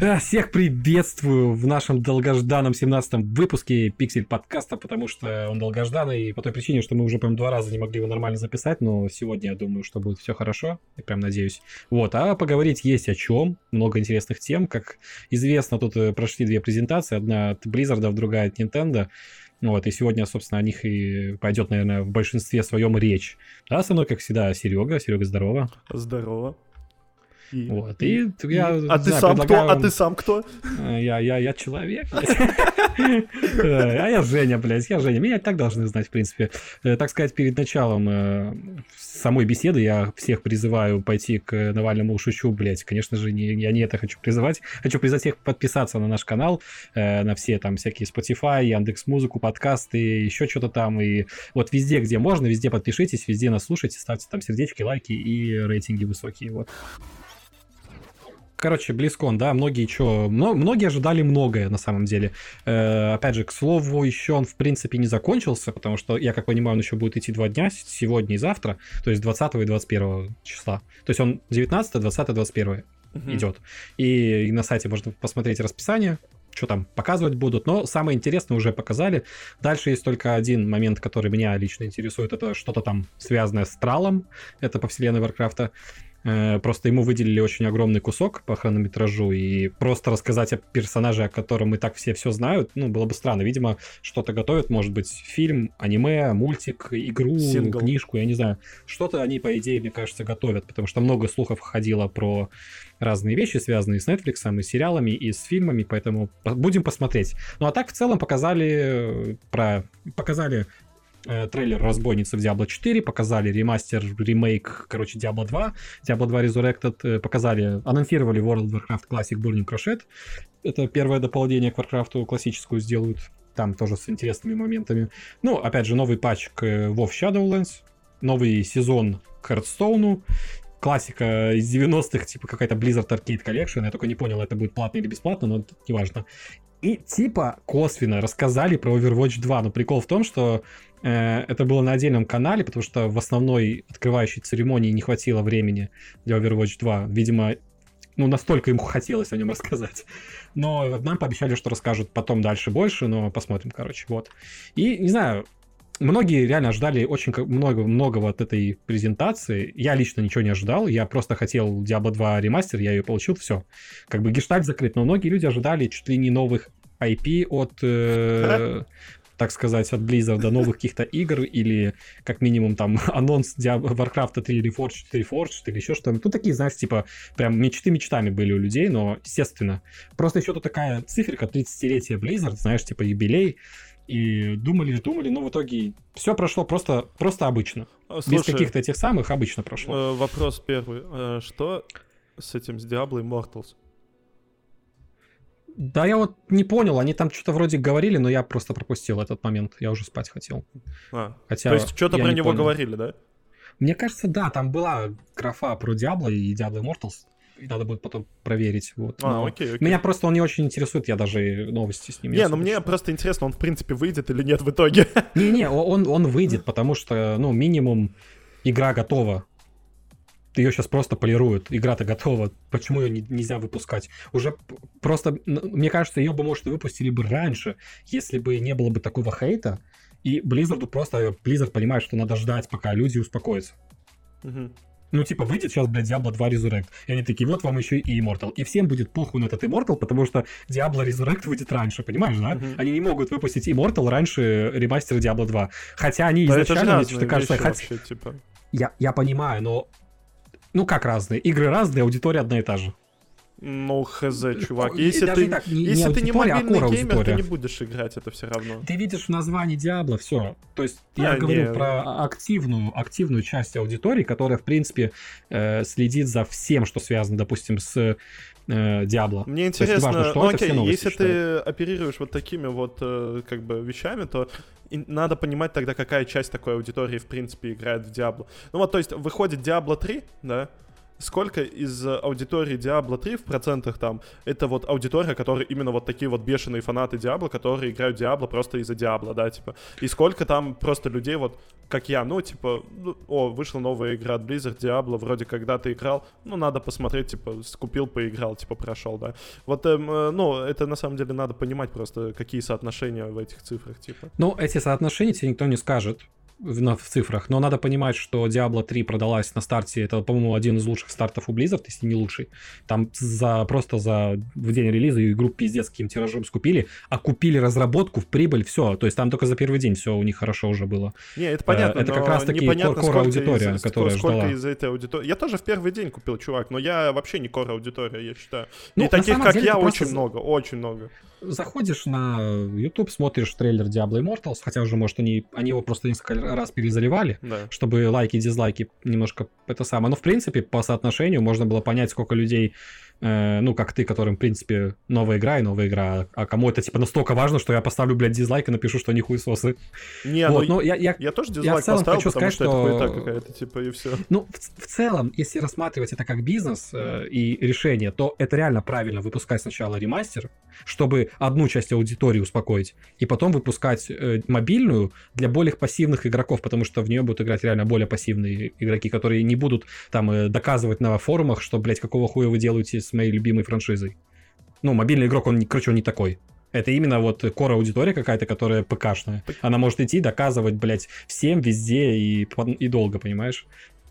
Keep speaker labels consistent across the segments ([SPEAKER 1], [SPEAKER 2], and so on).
[SPEAKER 1] Э, всех приветствую в нашем долгожданном 17-м выпуске Пиксель подкаста, потому что он долгожданный по той причине, что мы уже прям два раза не могли его нормально записать, но сегодня я думаю, что будет все хорошо, я прям надеюсь. Вот, а поговорить есть о чем, много интересных тем, как известно, тут э, прошли две презентации, одна от Blizzard, другая от Nintendo. Вот, и сегодня, собственно, о них и пойдет, наверное, в большинстве своем речь. А со мной, как всегда, Серега. Серега, здорово.
[SPEAKER 2] Здорово.
[SPEAKER 1] И, вот, и, и
[SPEAKER 2] я, а ты знаю, сам предлагаю... кто? А ты сам кто?
[SPEAKER 1] Э, я, я, я человек, э, А я Женя, блядь, я Женя. Меня так должны знать, в принципе. Э, так сказать, перед началом самой беседы я всех призываю пойти к Навальному шучу, блядь. Конечно же, не, я не это хочу призывать. Хочу призывать всех подписаться на наш канал, на все там всякие Spotify, Яндекс Музыку, подкасты, еще что-то там. И вот везде, где можно, везде подпишитесь, везде нас слушайте, ставьте там сердечки, лайки и рейтинги высокие. Вот. Короче, Близкон, да, многие что, многие ожидали многое на самом деле. Э, опять же, к слову, еще он в принципе не закончился, потому что, я как понимаю, он еще будет идти два дня, сегодня и завтра, то есть 20 и 21 числа. То есть он 19, 20, 21 угу. идет. И, и на сайте можно посмотреть расписание, что там показывать будут, но самое интересное уже показали. Дальше есть только один момент, который меня лично интересует, это что-то там связанное с Тралом, это по вселенной Варкрафта. Просто ему выделили очень огромный кусок по хронометражу, и просто рассказать о персонаже, о котором и так все все знают, ну, было бы странно. Видимо, что-то готовят, может быть, фильм, аниме, мультик, игру, Сингл. книжку, я не знаю. Что-то они, по идее, мне кажется, готовят, потому что много слухов ходило про разные вещи, связанные с Netflix, и с сериалами, и с фильмами, поэтому будем посмотреть. Ну, а так, в целом, показали э, про... Показали Э, трейлер разбойницы в Diablo 4, показали ремастер, ремейк, короче, Diablo 2, Diablo 2 Resurrected, э, показали, анонсировали World of Warcraft Classic Burning Crusade. Это первое дополнение к Warcraft классическую сделают, там тоже с интересными моментами. Ну, опять же, новый патч к WoW Shadowlands, новый сезон к Hearthstone, классика из 90-х, типа какая-то Blizzard Arcade Collection. Я только не понял, это будет платно или бесплатно, но неважно. И типа косвенно рассказали про Overwatch 2. Но прикол в том, что э, это было на отдельном канале, потому что в основной открывающей церемонии не хватило времени для Overwatch 2. Видимо, ну, настолько им хотелось о нем рассказать. Но нам пообещали, что расскажут потом дальше больше, но посмотрим, короче, вот. И, не знаю, многие реально ожидали очень много, многого от этой презентации. Я лично ничего не ожидал. Я просто хотел Diablo 2 ремастер, я ее получил, все. Как бы гештальт закрыт. Но многие люди ожидали чуть ли не новых IP от, э, так сказать, от Blizzard до новых каких-то игр или как минимум там анонс Warcraft 3 Reforged, Reforged или еще что-то. Тут такие, знаешь, типа прям мечты мечтами были у людей, но естественно. Просто еще тут такая циферка 30-летия Blizzard, знаешь, типа юбилей. И думали, думали, но в итоге все прошло просто, просто обычно. А, слушай, Без каких-то этих самых обычно прошло.
[SPEAKER 2] Э, вопрос первый. Э, что с этим, с Diablo Immortals?
[SPEAKER 1] Да, я вот не понял, они там что-то вроде говорили, но я просто пропустил этот момент, я уже спать хотел.
[SPEAKER 2] А, Хотя то есть что-то про него понял. говорили, да?
[SPEAKER 1] Мне кажется, да, там была графа про Diablo и Diablo Immortals надо будет потом проверить. Вот. А, окей, окей. Меня просто он не очень интересует, я даже новости с ним
[SPEAKER 2] не Не, ну мне что. просто интересно, он в принципе выйдет или нет в итоге.
[SPEAKER 1] Не-не, он, он выйдет, потому что, ну, минимум игра готова. Ее сейчас просто полируют. Игра-то готова. Почему ее не, нельзя выпускать? Уже просто, мне кажется, ее бы, может, и выпустили бы раньше, если бы не было бы такого хейта. И Blizzard просто, Blizzard понимает, что надо ждать, пока люди успокоятся. Угу. Ну, типа, выйдет сейчас, блядь, Diablo 2 Resurrect. И они такие, вот вам еще и Immortal. И всем будет похуй на этот Immortal, потому что Diablo Resurrect выйдет раньше, понимаешь, да? Mm-hmm. Они не могут выпустить Immortal раньше ремастера Diablo 2. Хотя они
[SPEAKER 2] да
[SPEAKER 1] изначально,
[SPEAKER 2] мне что-то кажется... Вообще, хоть... типа.
[SPEAKER 1] я, я понимаю, но... Ну, как разные? Игры разные, аудитория одна и та же.
[SPEAKER 2] Ну, хз, чувак. Если ты, так, не, если не ты не а мобильный а геймер, ты не будешь играть, это все равно.
[SPEAKER 1] Ты видишь в названии Диабло, все. То есть а, я говорю не... про активную, активную часть аудитории, которая, в принципе, э, следит за всем, что связано, допустим, с э, Диабло.
[SPEAKER 2] Мне интересно, важно, что ну, окей, новости, если ты оперируешь вот такими вот э, как бы вещами, то надо понимать тогда, какая часть такой аудитории, в принципе, играет в Диабло. Ну вот, то есть, выходит Диабло 3, да, сколько из аудитории Diablo 3 в процентах там, это вот аудитория, которая именно вот такие вот бешеные фанаты Diablo, которые играют Diablo просто из-за Diablo, да, типа. И сколько там просто людей вот, как я, ну, типа, ну, о, вышла новая игра от Blizzard, Diablo, вроде когда ты играл, ну, надо посмотреть, типа, купил, поиграл, типа, прошел, да. Вот, эм, э, ну, это на самом деле надо понимать просто, какие соотношения в этих цифрах, типа.
[SPEAKER 1] Ну, эти соотношения тебе никто не скажет, в, в цифрах, но надо понимать, что Diablo 3 продалась на старте, это, по-моему, один из лучших стартов у Blizzard, если не лучший. Там за просто за в день релиза игру пиздец каким тиражом скупили, а купили разработку в прибыль, все. То есть там только за первый день все у них хорошо уже было.
[SPEAKER 2] Не, это понятно,
[SPEAKER 1] э, Это как раз таки core аудитория,
[SPEAKER 2] из,
[SPEAKER 1] которая
[SPEAKER 2] сколько
[SPEAKER 1] ждала.
[SPEAKER 2] из этой аудитории. Я тоже в первый день купил, чувак, но я вообще не core аудитория, я считаю. Ну, И таких, как я, очень просто... много, очень много
[SPEAKER 1] заходишь на YouTube, смотришь трейлер Diablo Immortals, хотя уже, может, они, они его просто несколько раз перезаливали, да. чтобы лайки и дизлайки немножко это самое. Но, в принципе, по соотношению можно было понять, сколько людей э, ну, как ты, которым, в принципе, новая игра и новая игра, а кому это, типа, настолько важно, что я поставлю, блядь, дизлайк и напишу, что они хуесосы.
[SPEAKER 2] Не, вот, ну, ну я, я, я тоже дизлайк я в целом поставил, хочу сказать, что, что это хуета какая-то, типа, и все.
[SPEAKER 1] Ну, в, в целом, если рассматривать это как бизнес э, и решение, то это реально правильно выпускать сначала ремастер, чтобы одну часть аудитории успокоить, и потом выпускать э, мобильную для более пассивных игроков, потому что в нее будут играть реально более пассивные игроки, которые не будут там э, доказывать на форумах, что, блядь, какого хуя вы делаете с моей любимой франшизой. Ну, мобильный игрок, он, короче, он не такой. Это именно вот кора аудитория какая-то, которая ПКшная. Она может идти, доказывать, блядь, всем, везде и, и долго, понимаешь?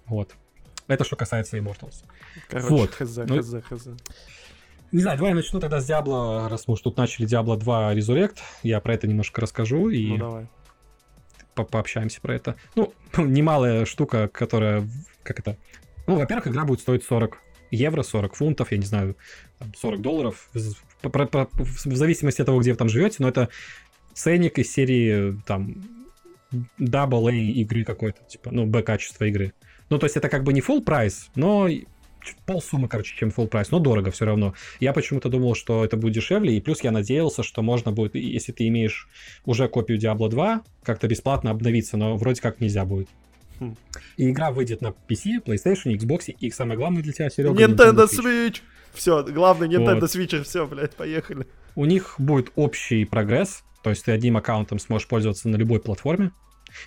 [SPEAKER 1] Вот. Это что касается Immortals.
[SPEAKER 2] Короче, вот. хз, ну, хз, хз.
[SPEAKER 1] Не знаю, давай я начну тогда с Diablo, раз мы уж тут начали Diablo 2 Resurrect. Я про это немножко расскажу и
[SPEAKER 2] ну, давай.
[SPEAKER 1] По пообщаемся про это. Ну, немалая штука, которая... Как это? Ну, во-первых, игра будет стоить 40 евро, 40 фунтов, я не знаю, 40 долларов, в зависимости от того, где вы там живете, но это ценник из серии там double A игры какой-то, типа, ну, Б качества игры. Ну, то есть это как бы не full прайс, но полсуммы, короче, чем full прайс, но дорого все равно. Я почему-то думал, что это будет дешевле, и плюс я надеялся, что можно будет, если ты имеешь уже копию Diablo 2, как-то бесплатно обновиться, но вроде как нельзя будет. И игра выйдет на PC, PlayStation, Xbox и самое главное для тебя, Серега,
[SPEAKER 2] Nintendo, Nintendo Switch. Switch. Все, главный Nintendo вот. Switch, все, блядь, поехали.
[SPEAKER 1] У них будет общий прогресс, то есть ты одним аккаунтом сможешь пользоваться на любой платформе.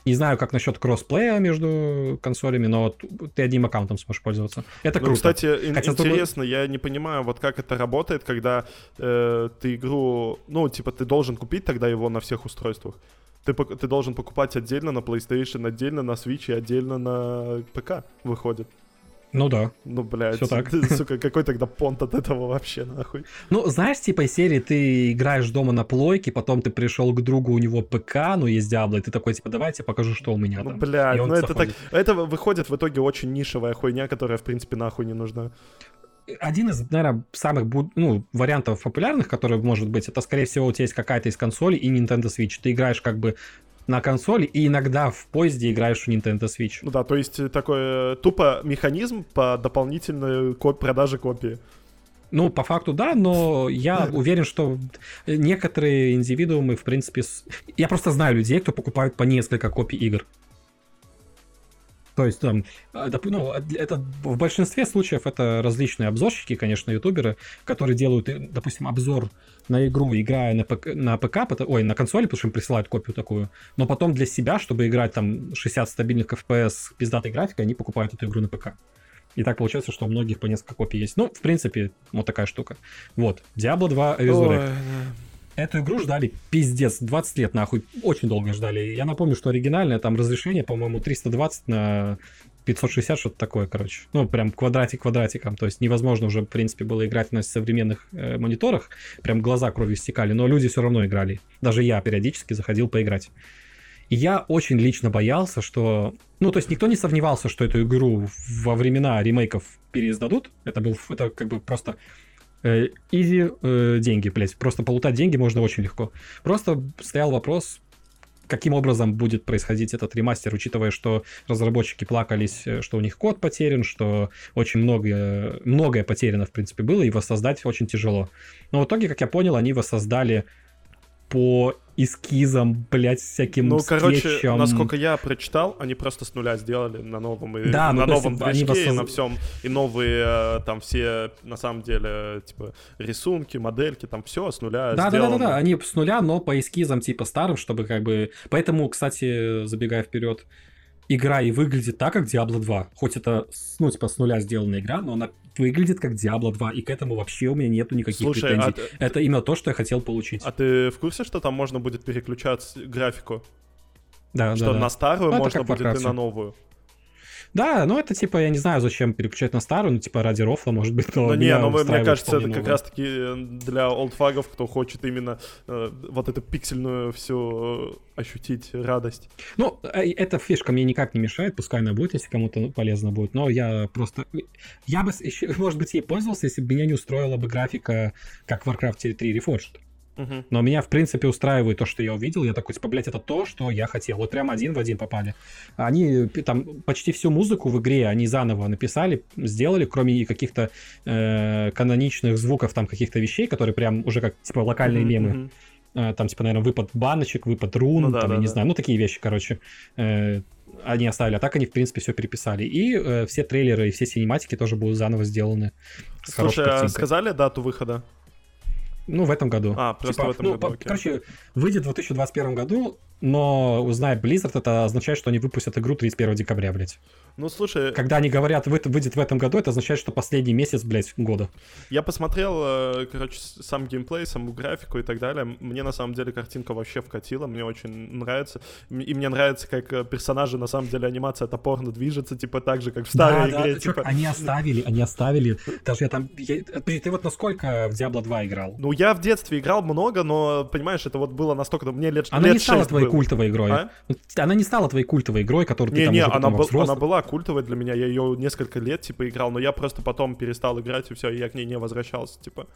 [SPEAKER 1] Не знаю, как насчет кроссплея между консолями, но ты одним аккаунтом сможешь пользоваться. Это ну, круто.
[SPEAKER 2] Кстати, Хотя интересно, только... я не понимаю, вот как это работает, когда э, ты игру, ну, типа, ты должен купить тогда его на всех устройствах ты, ты должен покупать отдельно на PlayStation, отдельно на Switch и отдельно на ПК выходит.
[SPEAKER 1] Ну да.
[SPEAKER 2] Ну, блядь,
[SPEAKER 1] Все так.
[SPEAKER 2] Ты, сука, какой тогда понт от этого вообще, нахуй?
[SPEAKER 1] Ну, знаешь, типа серии ты играешь дома на плойке, потом ты пришел к другу, у него ПК, ну, есть Диабло, и ты такой, типа, давайте покажу, что у меня
[SPEAKER 2] ну, там. Блядь, ну это так... Это выходит в итоге очень нишевая хуйня, которая, в принципе, нахуй не нужна
[SPEAKER 1] один из, наверное, самых ну, вариантов популярных, который может быть, это, скорее всего, у тебя есть какая-то из консолей и Nintendo Switch. Ты играешь как бы на консоли и иногда в поезде играешь в Nintendo Switch.
[SPEAKER 2] Ну да, то есть такой э, тупо механизм по дополнительной коп- продаже копии.
[SPEAKER 1] Ну, по факту, да, но я уверен, что некоторые индивидуумы, в принципе... Я просто знаю людей, кто покупают по несколько копий игр. То есть там, а, ну, это в большинстве случаев это различные обзорщики, конечно, ютуберы, которые делают, э, допустим, обзор на игру, играя на ПК, на ПК ой, на консоли, потому что им присылают копию такую, но потом для себя, чтобы играть там 60 стабильных FPS пиздатой графикой, они покупают эту игру на ПК. И так получается, что у многих по несколько копий есть. Ну, в принципе, вот такая штука. Вот, Diablo 2 Resurrect. Ой, Эту игру ждали пиздец, 20 лет нахуй, очень долго ждали. Я напомню, что оригинальное там разрешение, по-моему, 320 на 560, что-то такое, короче. Ну, прям квадратик квадратиком. То есть невозможно уже, в принципе, было играть на современных э, мониторах. Прям глаза кровью стекали, но люди все равно играли. Даже я периодически заходил поиграть. И я очень лично боялся, что... Ну, то есть никто не сомневался, что эту игру во времена ремейков переиздадут. Это был это как бы просто изи э, деньги, блядь. Просто полутать деньги можно очень легко. Просто стоял вопрос, каким образом будет происходить этот ремастер, учитывая, что разработчики плакались, э, что у них код потерян, что очень многое, многое потеряно, в принципе, было, и воссоздать очень тяжело. Но в итоге, как я понял, они воссоздали по эскизом, блядь, всяким
[SPEAKER 2] Ну, короче, насколько я прочитал, они просто с нуля сделали на новом, и,
[SPEAKER 1] Да, ну,
[SPEAKER 2] на
[SPEAKER 1] есть
[SPEAKER 2] новом движке, и
[SPEAKER 1] воссоз-
[SPEAKER 2] на всем, и новые э, там все, на самом деле, типа, рисунки, модельки, там все с нуля
[SPEAKER 1] Да, да, да,
[SPEAKER 2] сделано.
[SPEAKER 1] да, да, они с нуля, но по эскизам типа старым, чтобы как бы. Поэтому, кстати, забегая вперед, игра и выглядит так, как Diablo 2. Хоть это, ну, типа, с нуля сделанная игра, но она выглядит как Diablo 2, и к этому вообще у меня нету никаких
[SPEAKER 2] Слушай,
[SPEAKER 1] претензий.
[SPEAKER 2] а ты-
[SPEAKER 1] Это именно то, что я хотел получить.
[SPEAKER 2] А ты в курсе, что там можно будет переключать графику?
[SPEAKER 1] да,
[SPEAKER 2] что
[SPEAKER 1] да, да.
[SPEAKER 2] на старую
[SPEAKER 1] это
[SPEAKER 2] можно будет и на новую?
[SPEAKER 1] Да, ну это типа, я не знаю, зачем переключать на старую, ну типа ради рофла, может быть, но
[SPEAKER 2] Ну не, ну мне кажется, это как
[SPEAKER 1] новое.
[SPEAKER 2] раз таки для олдфагов, кто хочет именно э, вот эту пиксельную всю э, ощутить радость.
[SPEAKER 1] Ну, э, эта фишка мне никак не мешает, пускай она будет, если кому-то полезно будет, но я просто... Я бы, ещё, может быть, ей пользовался, если бы меня не устроила бы графика, как в Warcraft 3 Reforged. Но меня, в принципе, устраивает то, что я увидел. Я такой, типа, блядь, это то, что я хотел. Вот прям один в один попали. Они там почти всю музыку в игре они заново написали, сделали, кроме каких-то э, каноничных звуков, там каких-то вещей, которые прям уже как, типа, локальные мемы. Э, там, типа, наверное, выпад баночек, выпад рун,
[SPEAKER 2] Ну да,
[SPEAKER 1] там,
[SPEAKER 2] да,
[SPEAKER 1] я не
[SPEAKER 2] да.
[SPEAKER 1] знаю, ну, такие вещи, короче, э, они оставили. А так они, в принципе, все переписали. И э, все трейлеры и все синематики тоже будут заново сделаны.
[SPEAKER 2] Слушай, а сказали дату выхода?
[SPEAKER 1] Ну, в этом году.
[SPEAKER 2] А, просто в этом
[SPEAKER 1] ну,
[SPEAKER 2] году,
[SPEAKER 1] по-. Короче, выйдет в 2021 году, но, узнает Blizzard, это означает, что они выпустят игру 31 декабря, блядь.
[SPEAKER 2] Ну, слушай,
[SPEAKER 1] Когда они говорят, «Вы- выйдет в этом году, это означает, что последний месяц, блядь, года.
[SPEAKER 2] я посмотрел, э, короче, сам геймплей, саму графику и так далее. Мне, на самом деле, картинка вообще вкатила, мне очень нравится. И мне нравится, как э, персонажи, на самом деле, анимация топорно движется, типа так же, как в старой
[SPEAKER 1] Да, да,
[SPEAKER 2] игре.
[SPEAKER 1] ты чё,
[SPEAKER 2] типа.
[SPEAKER 1] Они оставили, они оставили. Даже я там... я- Подожди, ты вот насколько в Diablo 2 играл?
[SPEAKER 2] Ну, я в детстве играл много, но, понимаешь, это вот было настолько... ну, Мне лет,
[SPEAKER 1] Она
[SPEAKER 2] лет
[SPEAKER 1] не стала
[SPEAKER 2] 6
[SPEAKER 1] твоей. Культовой игрой.
[SPEAKER 2] А?
[SPEAKER 1] Ну, Она не стала твоей культовой игрой, которую ты там
[SPEAKER 2] Не-не,
[SPEAKER 1] уже
[SPEAKER 2] она, был- она была культовой для меня, я ее несколько лет, типа, играл, но я просто потом перестал играть, и все, я к ней не возвращался, типа.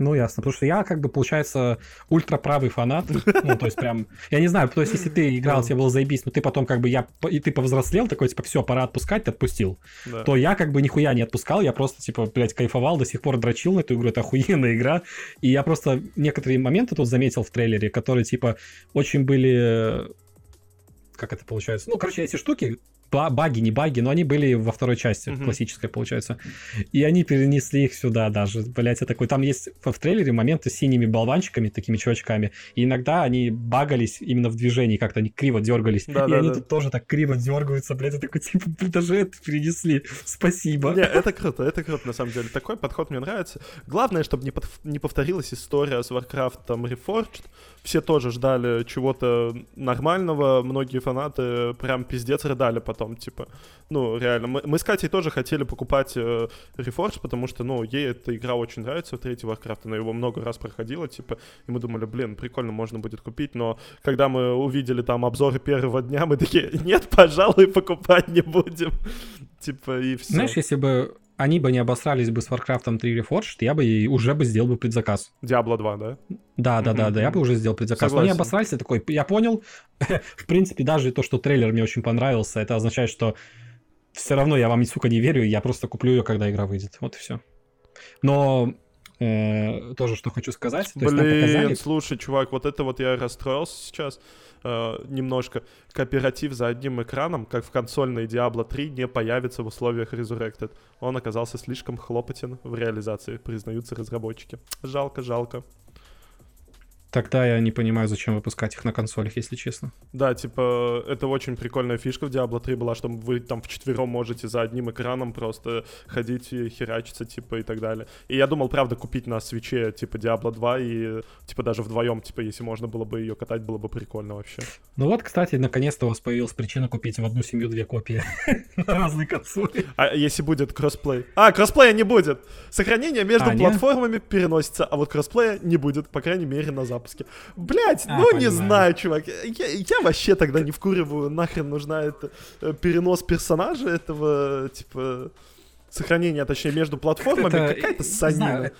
[SPEAKER 1] Ну, ясно. Потому что я, как бы, получается, ультраправый фанат. Ну, то есть, прям... Я не знаю, то есть, если ты играл, тебе было заебись, но ты потом, как бы, я... И ты повзрослел, такой, типа, все, пора отпускать, ты отпустил.
[SPEAKER 2] Да.
[SPEAKER 1] То я, как бы, нихуя не отпускал, я просто, типа, блядь, кайфовал, до сих пор дрочил на эту игру, это охуенная игра. И я просто некоторые моменты тут заметил в трейлере, которые, типа, очень были... э, Как это получается? Ну, короче, эти штуки, баги, не баги, но они были во второй части,
[SPEAKER 2] Мгм.
[SPEAKER 1] классической, получается. И они перенесли их сюда даже. Блять, я такой. Там есть в трейлере моменты с синими болванчиками, такими чувачками. И иногда они багались именно в движении, как-то они криво дергались.
[SPEAKER 2] Да,
[SPEAKER 1] и
[SPEAKER 2] да,
[SPEAKER 1] они
[SPEAKER 2] да.
[SPEAKER 1] тут тоже так криво дергаются, блядь. Я такой, типа, даже это перенесли. Спасибо.
[SPEAKER 2] Не, это круто, это круто, на самом деле. Такой подход мне нравится. Главное, чтобы не, не повторилась история с Warcraft там Reforged. Все тоже ждали чего-то нормального. Многие фанаты прям пиздец рыдали потом, типа. Ну, реально. Мы, мы с Катей тоже хотели покупать э, Reforged, потому что, ну, ей эта игра очень нравится, третий Warcraft. Она его много раз проходила, типа. И мы думали, блин, прикольно, можно будет купить. Но когда мы увидели там обзоры первого дня, мы такие, нет, пожалуй, покупать не будем. Типа, и все.
[SPEAKER 1] Знаешь, если бы они бы не обосрались бы с Warcraft 3 Reforged, я бы и уже бы сделал бы предзаказ.
[SPEAKER 2] Диабло 2, да?
[SPEAKER 1] Да, да, да, да, я бы уже сделал предзаказ. Но они
[SPEAKER 2] Согласен.
[SPEAKER 1] обосрались, я такой, я понял. В принципе, даже то, что трейлер мне очень понравился, это означает, что все равно я вам, сука, не верю, я просто куплю ее, когда игра выйдет. Вот и все. Но э, тоже, что хочу сказать, то есть
[SPEAKER 2] Блин,
[SPEAKER 1] показали...
[SPEAKER 2] слушай, чувак, вот это вот я расстроился сейчас э, немножко. Кооператив за одним экраном, как в консольной Diablo 3, не появится в условиях Resurrected. Он оказался слишком хлопотен в реализации, признаются разработчики. Жалко, жалко.
[SPEAKER 1] Тогда я не понимаю, зачем выпускать их на консолях, если честно.
[SPEAKER 2] Да, типа, это очень прикольная фишка в Diablo 3 была, что вы там вчетвером можете за одним экраном просто ходить и херачиться, типа, и так далее. И я думал, правда, купить на свече, типа, Diablo 2 и, типа, даже вдвоем, типа, если можно было бы ее катать, было бы прикольно вообще.
[SPEAKER 1] Ну вот, кстати, наконец-то у вас появилась причина купить в одну семью две копии на разные консоли.
[SPEAKER 2] А если будет кроссплей? А, кроссплея не будет! Сохранение между
[SPEAKER 1] А,
[SPEAKER 2] платформами переносится, а вот кроссплея не будет, по крайней мере, на запуске. Блять,
[SPEAKER 1] А,
[SPEAKER 2] ну не
[SPEAKER 1] понимаю.
[SPEAKER 2] знаю, чувак. Я, я вообще тогда не вкуриваю, нахрен нужна это э, перенос персонажа этого, типа, сохранения, точнее, между платформами.
[SPEAKER 1] Это,
[SPEAKER 2] Какая-то
[SPEAKER 1] не
[SPEAKER 2] санина.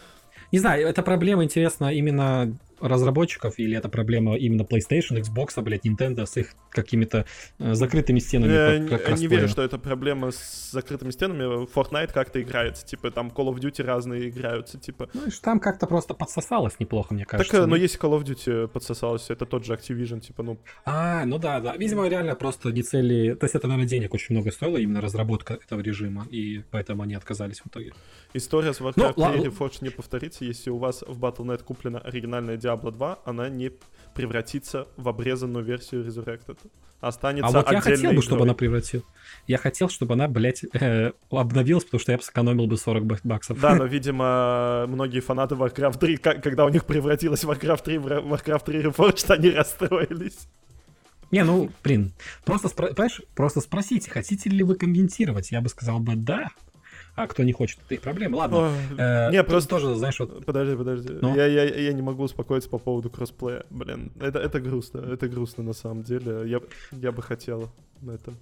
[SPEAKER 1] Не знаю, эта проблема интересна именно разработчиков или это проблема именно PlayStation, Xbox, блядь, Nintendo с их какими-то э, закрытыми стенами?
[SPEAKER 2] Я по, как не верю, что это проблема с закрытыми стенами. Fortnite как-то играется, типа там Call of Duty разные играются, типа.
[SPEAKER 1] Ну, там как-то просто подсосалось неплохо, мне кажется.
[SPEAKER 2] Так, но если Call of Duty подсосалось, это тот же Activision, типа, ну...
[SPEAKER 1] А, ну да, да. Видимо, реально просто не цели... То есть это, наверное, денег очень много стоило, именно разработка этого режима, и поэтому они отказались в итоге.
[SPEAKER 2] История с Warcraft ну, 3 Reforged не повторится, если у вас в Battle.net куплена оригинальная Diablo 2, она не превратится в обрезанную версию Resurrected. Останется
[SPEAKER 1] А вот я хотел бы, чтобы она превратилась. Я хотел, чтобы она, блядь, э, обновилась, потому что я бы сэкономил бы 40 баксов.
[SPEAKER 2] Да, но, видимо, многонимогие фанаты Warcraft 3, когда у них превратилась Warcraft 3 в Warcraft 3 Reforged, они расстроились.
[SPEAKER 1] Не, ну, блин, просто, спро... понимаешь, просто спросите, хотите ли вы комментировать? Я бы сказал бы да, а кто не хочет, это их проблема. Ладно.
[SPEAKER 2] Э, не, просто тоже, знаешь, вот... Подожди, подожди. Ну? Я, я, я не могу успокоиться по поводу кроссплея. Блин, это, это грустно. Это грустно на самом деле. Я, я бы хотел на этом.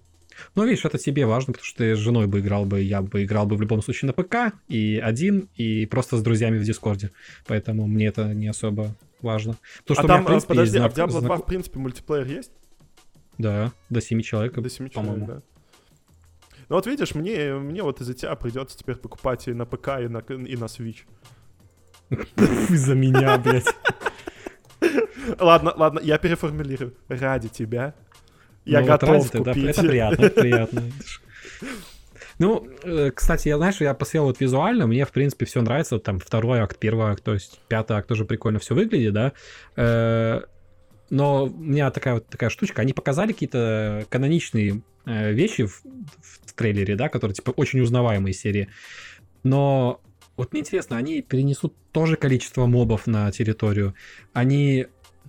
[SPEAKER 1] Ну, видишь, это тебе важно, потому что ты с женой бы играл бы, я бы играл бы в любом случае на ПК, и один, и просто с друзьями в Дискорде. Поэтому мне это не особо важно.
[SPEAKER 2] Потому, а там, меня, в принципе, подожди, знак... а в Diablo 2, в принципе, мультиплеер есть?
[SPEAKER 1] Да, до 7 человек,
[SPEAKER 2] До 7 человек, да. Ну вот видишь, мне, мне вот из-за тебя придется теперь покупать и на ПК, и на, и на Switch.
[SPEAKER 1] Из-за меня, блядь.
[SPEAKER 2] Ладно, ладно, я переформулирую. Ради тебя я ну, готов вот купить.
[SPEAKER 1] Это приятно, приятно. Ну, э, кстати, я, знаешь, я посмотрел вот визуально, мне, в принципе, все нравится. Вот там второй акт, первый акт, то есть пятый акт тоже прикольно все выглядит, да. Э, но у меня такая вот такая штучка. Они показали какие-то каноничные э, вещи в, в трейлере, да, которые, типа, очень узнаваемые серии. Но вот мне интересно, они перенесут тоже количество мобов на территорию. Они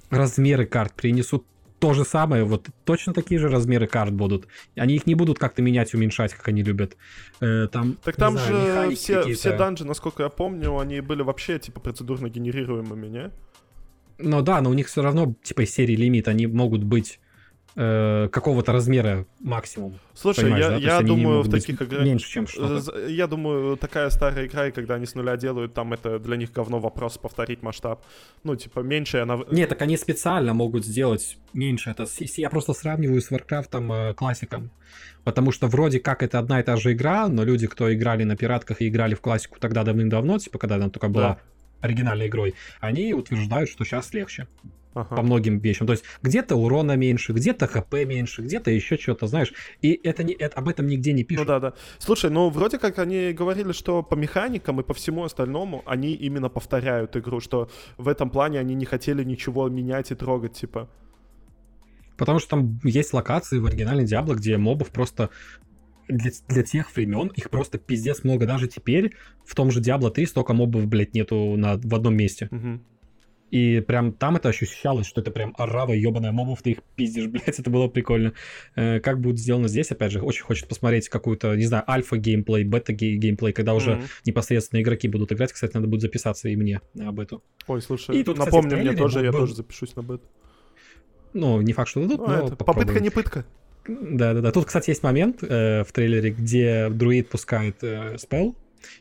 [SPEAKER 1] размеры карт перенесут то же самое, вот точно такие же размеры карт будут. Они их не будут как-то менять, уменьшать, как они любят. Э, там,
[SPEAKER 2] так там знаю, же все, все данжи, насколько я помню, они были вообще типа процедурно генерируемыми, не?
[SPEAKER 1] Ну да, но у них все равно типа серии лимит, они могут быть э, какого-то размера максимум.
[SPEAKER 2] Слушай, я, да? я думаю, в таких
[SPEAKER 1] играх... Меньше, чем что
[SPEAKER 2] Я думаю, такая старая игра, и когда они с нуля делают, там это для них говно вопрос повторить масштаб. Ну, типа, меньше она...
[SPEAKER 1] Нет, так они специально могут сделать меньше. Это Я просто сравниваю с Warcraft э, классиком. Потому что вроде как это одна и та же игра, но люди, кто играли на пиратках и играли в классику тогда давным-давно, типа, когда она только была да. оригинальной игрой, они утверждают, что сейчас легче ага. по многим вещам. То есть где-то урона меньше, где-то хп меньше, где-то еще что-то, знаешь. И это не, это, об этом нигде не пишут.
[SPEAKER 2] Ну да, да. Слушай, ну вроде как они говорили, что по механикам и по всему остальному они именно повторяют игру, что в этом плане они не хотели ничего менять и трогать, типа.
[SPEAKER 1] Потому что там есть локации в оригинальной Диабло, где мобов просто для, для тех времен их просто пиздец много. Даже теперь в том же Diablo 3 столько мобов, блядь, нету на, в одном месте.
[SPEAKER 2] Угу.
[SPEAKER 1] И прям там это ощущалось, что это прям орава ебаная мобов, ты их пиздишь, блядь, это было прикольно. Э, как будет сделано здесь, опять же, очень хочет посмотреть какую-то, не знаю, альфа-геймплей, бета-геймплей, когда уже mm-hmm. непосредственно игроки будут играть. Кстати, надо будет записаться и мне об эту.
[SPEAKER 2] Ой, слушай, и тут, напомни кстати, мне тоже, был... я тоже запишусь на бету.
[SPEAKER 1] Ну, не факт, что дадут, ну, но это,
[SPEAKER 2] Попытка не пытка.
[SPEAKER 1] Да-да-да. Тут, кстати, есть момент э, в трейлере, где друид пускает э, спел,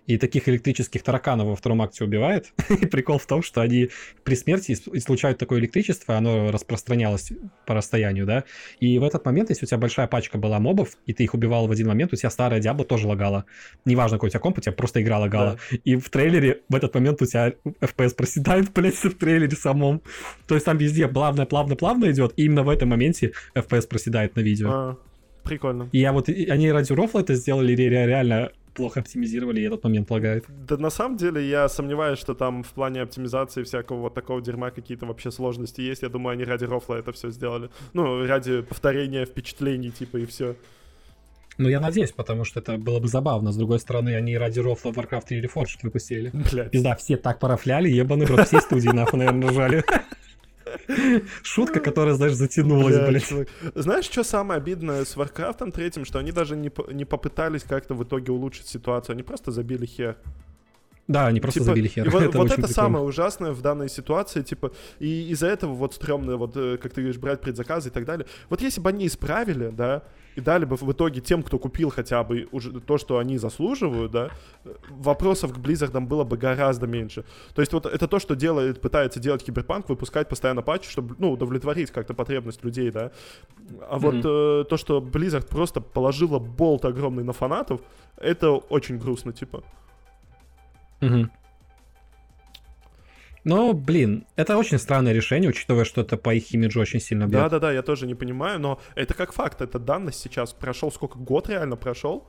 [SPEAKER 1] и таких электрических тараканов во втором акте убивает. и прикол в том, что они при смерти излучают такое электричество, оно распространялось по расстоянию, да. И в этот момент, если у тебя большая пачка была мобов, и ты их убивал в один момент, у тебя старая Диабло тоже лагала. Неважно, какой у тебя комп, у тебя просто игра лагала. Да. И в трейлере в этот момент у тебя FPS проседает, блядь, в трейлере самом. То есть там везде плавно-плавно-плавно идет, и именно в этом моменте FPS проседает на видео. А,
[SPEAKER 2] прикольно.
[SPEAKER 1] И я вот, и они ради рофла это сделали реально плохо оптимизировали, и этот момент лагает.
[SPEAKER 2] Да на самом деле я сомневаюсь, что там в плане оптимизации всякого вот такого дерьма какие-то вообще сложности есть. Я думаю, они ради рофла это все сделали. Ну, ради повторения впечатлений, типа, и все.
[SPEAKER 1] Ну, я надеюсь, потому что это было бы забавно. С другой стороны, они ради рофла Warcraft 3 Reforged выпустили.
[SPEAKER 2] Блядь.
[SPEAKER 1] Пизда, все так парафляли, ебаный рот, все студии нахуй, наверное, ржали. Шутка, которая, знаешь, затянулась. Человек.
[SPEAKER 2] Знаешь, что самое обидное с Warcraft третьим, что они даже не, не попытались как-то в итоге улучшить ситуацию, они просто забили хер.
[SPEAKER 1] Да, они просто типа, забили хер.
[SPEAKER 2] И вот это, вот это самое ужасное в данной ситуации, типа, и из-за этого вот стрёмно, вот, э, как ты говоришь, брать предзаказы и так далее. Вот если бы они исправили, да, и дали бы в итоге тем, кто купил хотя бы уже то, что они заслуживают, да, вопросов к Blizzard было бы гораздо меньше. То есть вот это то, что делает, пытается делать Киберпанк, выпускать постоянно патчи, чтобы, ну, удовлетворить как-то потребность людей, да. А mm-hmm. вот э, то, что Blizzard просто положила болт огромный на фанатов, это очень грустно, типа.
[SPEAKER 1] Угу. Но, блин, это очень странное решение, учитывая, что это по их имиджу очень сильно бьет.
[SPEAKER 2] Да-да-да, я тоже не понимаю, но это как факт, это данность сейчас. Прошел сколько, год реально прошел?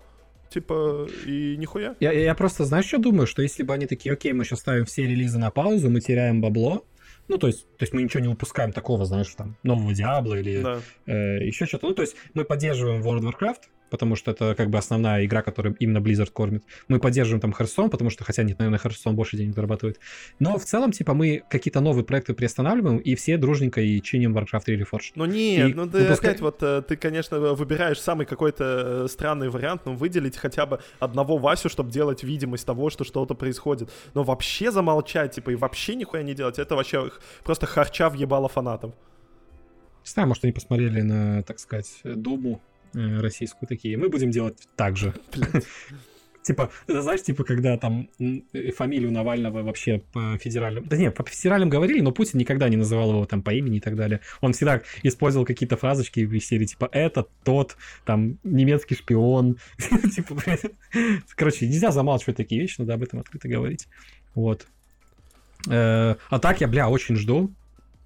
[SPEAKER 2] Типа, и нихуя.
[SPEAKER 1] Я, я просто, знаешь, что думаю? Что если бы они такие, окей, мы сейчас ставим все релизы на паузу, мы теряем бабло, ну, то есть, то есть мы ничего не выпускаем такого, знаешь, там, нового Диабло или да. э, еще что-то. Ну, то есть мы поддерживаем World of Warcraft, потому что это как бы основная игра, которую именно Blizzard кормит. Мы поддерживаем там Hearthstone, потому что, хотя нет, наверное, Hearthstone больше денег зарабатывает. Но в целом, типа, мы какие-то новые проекты приостанавливаем, и все дружненько и чиним Warcraft Reforged.
[SPEAKER 2] Ну нет, и ну ты выпуска... опять вот, э, ты, конечно, выбираешь самый какой-то э, странный вариант, но выделить хотя бы одного Васю, чтобы делать видимость того, что что-то происходит. Но вообще замолчать, типа, и вообще нихуя не делать, это вообще просто харча въебало фанатов.
[SPEAKER 1] Не знаю, может, они посмотрели на, так сказать, Думу российскую такие. Мы будем делать так же. Типа, знаешь, типа, когда там э, фамилию Навального вообще по федеральным... Да нет, по федеральным говорили, но Путин никогда не называл его там по имени и так далее. Он всегда использовал какие-то фразочки в серии, типа, это, тот, там, немецкий шпион. Типа, короче, нельзя замалчивать такие вещи, надо об этом открыто говорить. Вот. Э, а так я, бля, очень жду.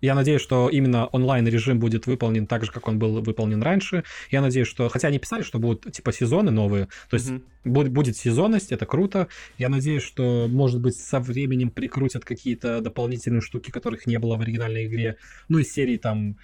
[SPEAKER 1] Я надеюсь, что именно онлайн-режим будет выполнен так же, как он был выполнен раньше. Я надеюсь, что... Хотя они писали, что будут, типа, сезоны новые. То есть mm-hmm. будет, будет сезонность, это круто. Я надеюсь, что, может быть, со временем прикрутят какие-то дополнительные штуки, которых не было в оригинальной игре. Ну, из серии, там,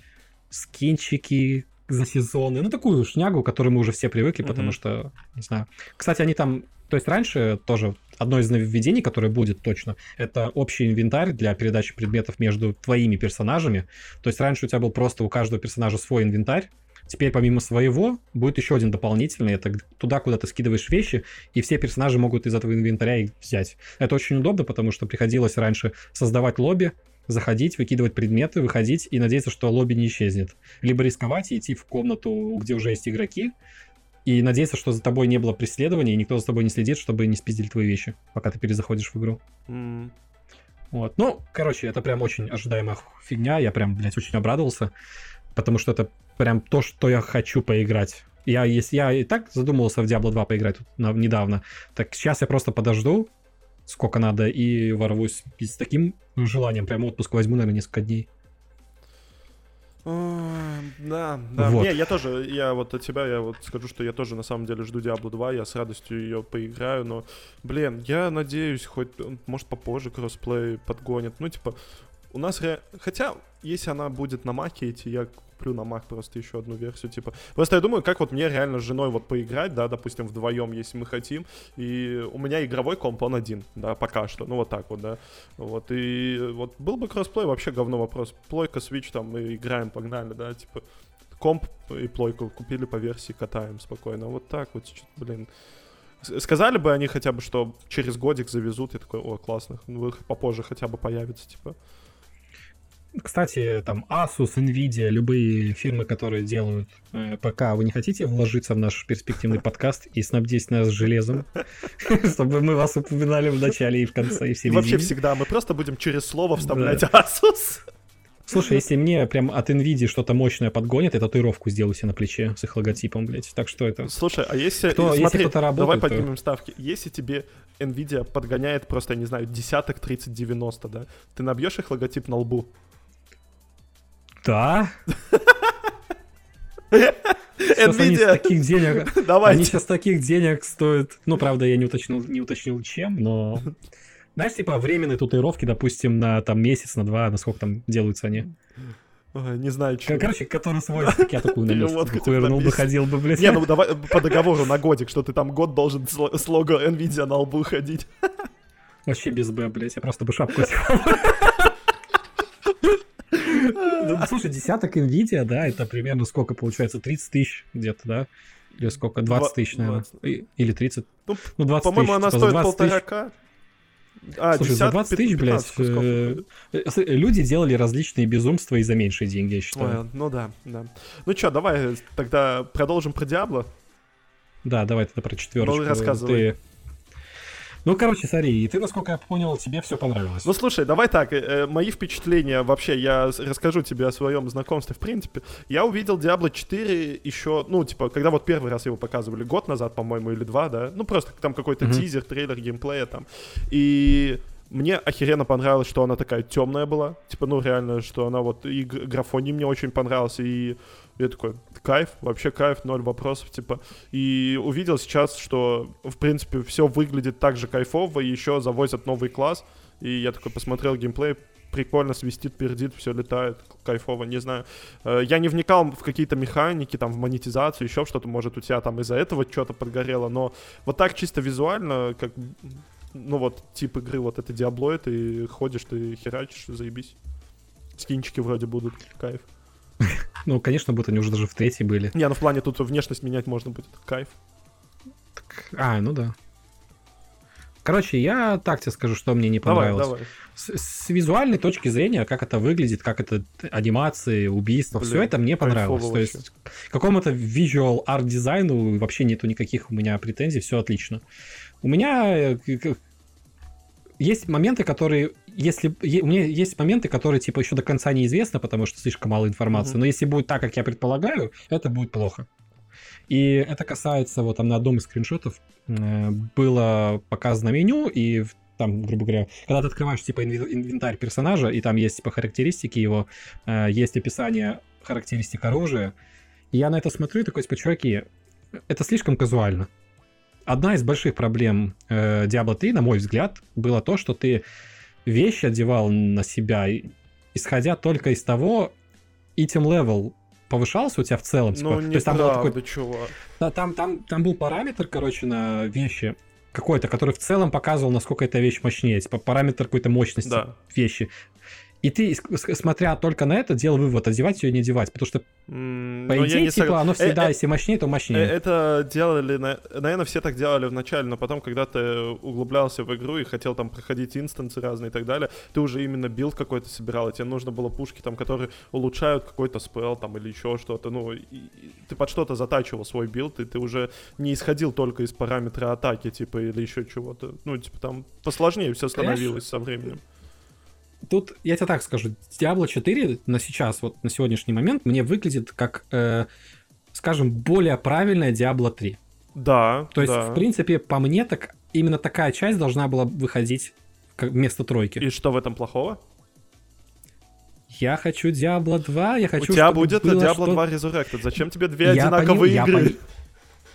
[SPEAKER 1] скинчики, за сезоны. Ну, такую шнягу, к которой мы уже все привыкли, mm-hmm. потому что, не знаю. Кстати, они там... То есть раньше тоже одно из нововведений, которое будет точно, это общий инвентарь для передачи предметов между твоими персонажами. То есть раньше у тебя был просто у каждого персонажа свой инвентарь, Теперь помимо своего будет еще один дополнительный. Это туда, куда ты скидываешь вещи, и все персонажи могут из этого инвентаря их взять. Это очень удобно, потому что приходилось раньше создавать лобби, заходить, выкидывать предметы, выходить и надеяться, что лобби не исчезнет. Либо рисковать и идти в комнату, где уже есть игроки, и надеяться, что за тобой не было преследования, и никто за тобой не следит, чтобы не спиздили твои вещи, пока ты перезаходишь в игру. Mm. Вот. Ну, короче, это прям очень ожидаемая фигня. Я прям, блядь, очень обрадовался. Потому что это прям то, что я хочу поиграть. Я, если я и так задумывался в Diablo 2 поиграть тут на, недавно, так сейчас я просто подожду, сколько надо, и ворвусь с таким желанием. Прям отпуск возьму, наверное, несколько дней.
[SPEAKER 2] Да, да. Вот. Не, я тоже, я вот от тебя, я вот скажу, что я тоже на самом деле жду Diablo 2, я с радостью ее поиграю, но, блин, я надеюсь, хоть, может, попозже кроссплей подгонит. Ну, типа, у нас, ре... хотя, если она будет на маке идти, я куплю на Mac просто еще одну версию, типа. Просто я думаю, как вот мне реально с женой вот поиграть, да, допустим, вдвоем, если мы хотим. И у меня игровой комп, он один, да, пока что. Ну, вот так вот, да. Вот, и вот был бы кроссплей, вообще говно вопрос. Плойка, Switch, там, мы играем, погнали, да, типа. Комп и плойку купили по версии, катаем спокойно. Вот так вот, блин. Сказали бы они хотя бы, что через годик завезут, я такой, о, классно, ну, попозже хотя бы появится, типа.
[SPEAKER 1] Кстати, там Asus, Nvidia, любые фирмы, которые делают э, ПК, вы не хотите вложиться в наш перспективный подкаст и снабдить нас железом, чтобы мы вас упоминали в начале и в конце и в середине?
[SPEAKER 2] Вообще всегда, мы просто будем через слово вставлять Asus.
[SPEAKER 1] Слушай, если мне прям от NVIDIA что-то мощное подгонит, я татуировку сделаю себе на плече с их логотипом, блядь. Так что это...
[SPEAKER 2] Слушай, а если... Кто, смотри, если кто-то работает, давай поднимем то... ставки. Если тебе NVIDIA подгоняет просто, я не знаю, десяток 30-90, да, ты набьешь их логотип на лбу?
[SPEAKER 1] Да. Сейчас они таких денег... Давайте. Они сейчас таких денег стоят... Ну, правда, я не уточнил, не уточнил чем, но... Знаешь, типа временные татуировки, допустим, на там месяц, на два, насколько там делаются они.
[SPEAKER 2] Ой, не знаю, что.
[SPEAKER 1] Короче, который свой, я такую на хуернул бы, ходил бы, блядь.
[SPEAKER 2] Не, ну давай по договору на годик, что ты там год должен с лого NVIDIA на лбу ходить.
[SPEAKER 1] Вообще без Б, блядь, я просто бы шапку ну, слушай, десяток NVIDIA, да, это примерно сколько получается? 30 тысяч где-то, да? Или сколько? 20 тысяч, наверное. 20. Или 30. Ну,
[SPEAKER 2] ну 20 По-моему, она типа, стоит полтора к
[SPEAKER 1] А, Слушай, 50, за 20 тысяч, блядь, э, э, люди делали различные безумства и за меньшие деньги, я считаю.
[SPEAKER 2] Ой, ну да, да. Ну что, давай тогда продолжим про Диабло.
[SPEAKER 1] Да, давай тогда про четверочку. Ну, рассказывай. Ты ну, короче, смотри, и ты, насколько я понял, тебе все понравилось.
[SPEAKER 2] Ну, слушай, давай так, э, э мои впечатления вообще, я расскажу тебе о своем знакомстве, в принципе. Я увидел Diablo 4 еще, ну, типа, когда вот первый раз его показывали, год назад, по-моему, или два, да? Ну, просто там какой-то mm-hmm. тизер, трейлер геймплея там. И мне охеренно понравилось, что она такая темная была. Типа, ну, реально, что она вот... И графоний мне очень понравился, и я такой, кайф, вообще кайф, ноль вопросов, типа. И увидел сейчас, что, в принципе, все выглядит так же кайфово, и еще завозят новый класс. И я такой посмотрел геймплей, прикольно свистит, пердит, все летает, кайфово, не знаю. Э, я не вникал в какие-то механики, там, в монетизацию, еще что-то, может, у тебя там из-за этого что-то подгорело, но вот так чисто визуально, как, ну вот, тип игры, вот это Диаблоид, и ходишь, ты херачишь, заебись. Скинчики вроде будут, кайф.
[SPEAKER 1] Ну, конечно, будут они уже даже в третьей были.
[SPEAKER 2] Не, ну в плане тут внешность менять можно будет. Кайф.
[SPEAKER 1] А, ну да. Короче, я так тебе скажу, что мне не понравилось. Давай, давай. С, с визуальной точки зрения, как это выглядит, как это анимации, убийства, все это мне понравилось. То есть какому-то visual арт дизайну вообще нету никаких у меня претензий, все отлично. У меня э, есть моменты, которые, если у меня есть моменты, которые типа еще до конца неизвестны, потому что слишком мало информации. Mm-hmm. Но если будет так, как я предполагаю, это будет плохо. И это касается вот там на одном из скриншотов э, было показано меню и там, грубо говоря, когда ты открываешь типа инвентарь персонажа и там есть типа характеристики его, э, есть описание характеристик оружия. И я на это смотрю и такой, типа, чуваки, это слишком казуально одна из больших проблем э, Diablo 3, на мой взгляд, было то, что ты вещи одевал на себя, исходя только из того, item level повышался у тебя в целом.
[SPEAKER 2] Типа, ну, то есть там был такой, чувак.
[SPEAKER 1] Да, там, там, там был параметр, короче, на вещи какой-то, который в целом показывал, насколько эта вещь мощнее. Типа параметр какой-то мощности да. вещи. И ты, смотря только на это, делал вывод, одевать ее или не одевать. Потому что, mm, по идее, типа, сог... оно всегда, э, э, если мощнее, то мощнее.
[SPEAKER 2] Э, это делали, наверное, все так делали вначале, но потом, когда ты углублялся в игру и хотел там проходить инстансы разные и так далее, ты уже именно билд какой-то собирал, и тебе нужно было пушки там, которые улучшают какой-то спел там или еще что-то. Ну, и, и, ты под что-то затачивал свой билд, и ты уже не исходил только из параметра атаки, типа, или еще чего-то. Ну, типа, там посложнее все становилось Конечно. со временем
[SPEAKER 1] тут я тебе так скажу, Diablo 4 на сейчас, вот на сегодняшний момент, мне выглядит как, э, скажем, более правильная Diablo 3.
[SPEAKER 2] Да.
[SPEAKER 1] То есть,
[SPEAKER 2] да.
[SPEAKER 1] в принципе, по мне, так именно такая часть должна была выходить как вместо тройки.
[SPEAKER 2] И что в этом плохого?
[SPEAKER 1] Я хочу Diablo 2, я хочу,
[SPEAKER 2] У тебя будет Diablo что... 2 Resurrected. Зачем тебе две я одинаковые поним... игры?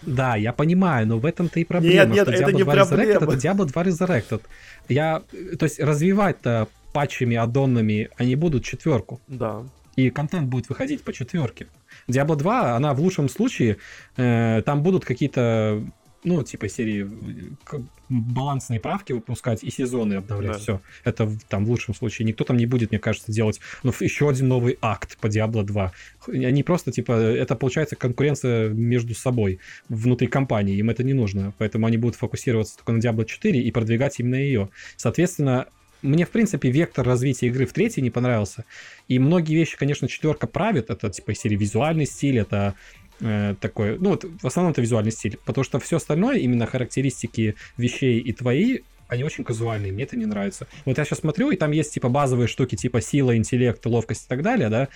[SPEAKER 2] Я
[SPEAKER 1] Да, я понимаю, но в этом-то и проблема.
[SPEAKER 2] Нет, нет, это Diablo не 2 проблема.
[SPEAKER 1] Resurrected, это Diablo 2 Resurrected. Я, то есть развивать-то патчами, аддонами, они будут четверку.
[SPEAKER 2] Да.
[SPEAKER 1] И контент будет выходить по четверке. Diablo 2, она в лучшем случае, э, там будут какие-то, ну, типа серии балансные правки выпускать и сезоны обновлять. Да. Все. Это там в лучшем случае. Никто там не будет, мне кажется, делать ну, еще один новый акт по Diablo 2. Они просто, типа, это получается конкуренция между собой внутри компании. Им это не нужно. Поэтому они будут фокусироваться только на Diablo 4 и продвигать именно ее. Соответственно, мне, в принципе, вектор развития игры в третьей не понравился. И многие вещи, конечно, четверка правит. Это, типа, серии визуальный стиль, это э, такой... Ну, вот, в основном это визуальный стиль. Потому что все остальное, именно характеристики вещей и твои, они очень казуальные, мне это не нравится. Вот я сейчас смотрю, и там есть, типа, базовые штуки, типа сила, интеллект, ловкость и так далее, да?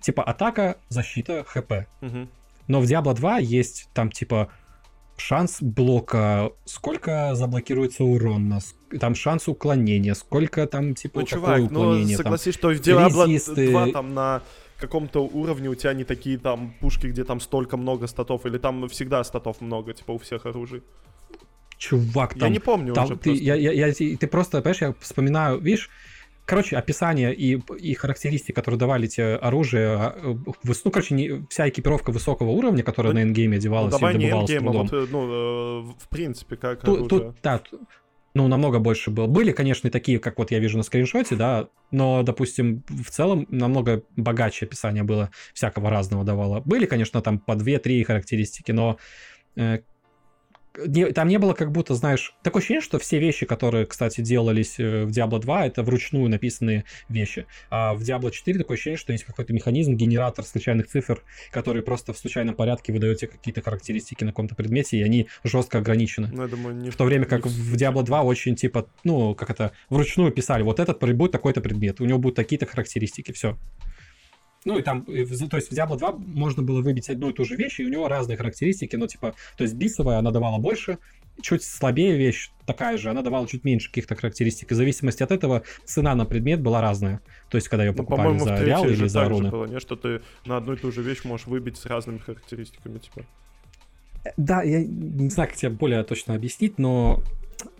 [SPEAKER 1] Типа атака, защита, хп. Угу. Но в Diablo 2 есть там, типа, шанс блока, сколько заблокируется урон, нас, там шанс уклонения, сколько там типа ну, чувак, ну, уклонение.
[SPEAKER 2] Ну, согласись, там, что в Diablo 2 там на каком-то уровне у тебя не такие там пушки, где там столько много статов, или там всегда статов много, типа у всех оружий.
[SPEAKER 1] Чувак, там...
[SPEAKER 2] Я не помню
[SPEAKER 1] там,
[SPEAKER 2] уже
[SPEAKER 1] ты, просто. Я, я, я, ты просто, понимаешь, я вспоминаю, видишь, Короче, описание и, и характеристики, которые давали тебе оружие, а, э, ну, короче, не, вся экипировка высокого уровня, которая ну, на эндгейме одевалась ну, давай и добывалась не эндгейм, а вот,
[SPEAKER 2] ну, э, в принципе, как тут, оружие.
[SPEAKER 1] Тут, да, ну, намного больше было. Были, конечно, и такие, как вот я вижу на скриншоте, да, но, допустим, в целом намного богаче описание было, всякого разного давало. Были, конечно, там по 2-3 характеристики, но э, не, там не было как будто, знаешь, такое ощущение, что все вещи, которые, кстати, делались э, в Diablo 2, это вручную написанные вещи. А в Diablo 4 такое ощущение, что есть какой-то механизм, генератор случайных цифр, который просто в случайном порядке выдает тебе какие-то характеристики на каком-то предмете, и они жестко ограничены.
[SPEAKER 2] Ну, думаю, не
[SPEAKER 1] в то время как в Diablo 2 очень, типа, ну, как это, вручную писали, вот этот будет такой-то предмет, у него будут такие-то характеристики, все. Ну и там, то есть в Diablo 2 можно было выбить одну и ту же вещь, и у него разные характеристики, но типа, то есть бисовая она давала больше, чуть слабее вещь такая же, она давала чуть меньше каких-то характеристик. И в зависимости от этого цена на предмет была разная. То есть, когда ее ну, покупали ну, за реал или за руны.
[SPEAKER 2] было, не? Что ты на одну и ту же вещь можешь выбить с разными характеристиками, типа.
[SPEAKER 1] Э, да, я не знаю, как тебе более точно объяснить, но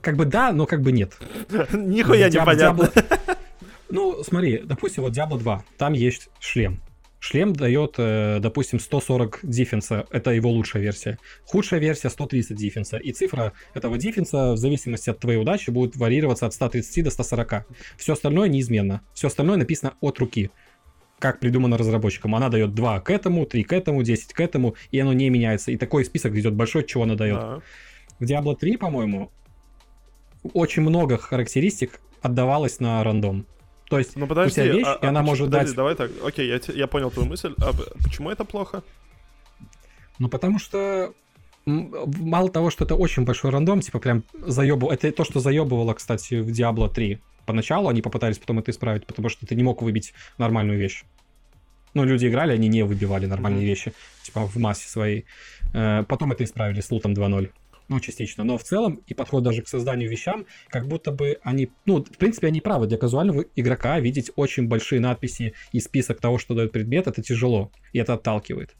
[SPEAKER 1] как бы да, но как бы нет.
[SPEAKER 2] Нихуя непонятно.
[SPEAKER 1] Ну, смотри, допустим, вот Diablo 2, там есть шлем. Шлем дает, э, допустим, 140 диффенса, это его лучшая версия. Худшая версия 130 диффенса. И цифра этого диффенса в зависимости от твоей удачи будет варьироваться от 130 до 140. Все остальное неизменно. Все остальное написано от руки как придумано разработчиком. Она дает 2 к этому, 3 к этому, 10 к этому, и оно не меняется. И такой список идет большой, чего она дает. Да. В Diablo 3, по-моему, очень много характеристик отдавалось на рандом. То есть
[SPEAKER 2] ну, подожди,
[SPEAKER 1] у тебя вещь,
[SPEAKER 2] а,
[SPEAKER 1] и она
[SPEAKER 2] а,
[SPEAKER 1] может
[SPEAKER 2] подожди,
[SPEAKER 1] дать...
[SPEAKER 2] Давай так, окей, я, я понял твою мысль. А почему это плохо?
[SPEAKER 1] Ну, потому что мало того, что это очень большой рандом, типа прям заебывало... Это то, что заебывало, кстати, в Diablo 3. Поначалу они попытались потом это исправить, потому что ты не мог выбить нормальную вещь. Ну, люди играли, они не выбивали нормальные mm-hmm. вещи, типа в массе своей. Э, потом это исправили с лутом 2.0 ну, частично, но в целом и подход даже к созданию вещам, как будто бы они, ну, в принципе, они правы, для казуального игрока видеть очень большие надписи и список того, что дает предмет, это тяжело, и это отталкивает.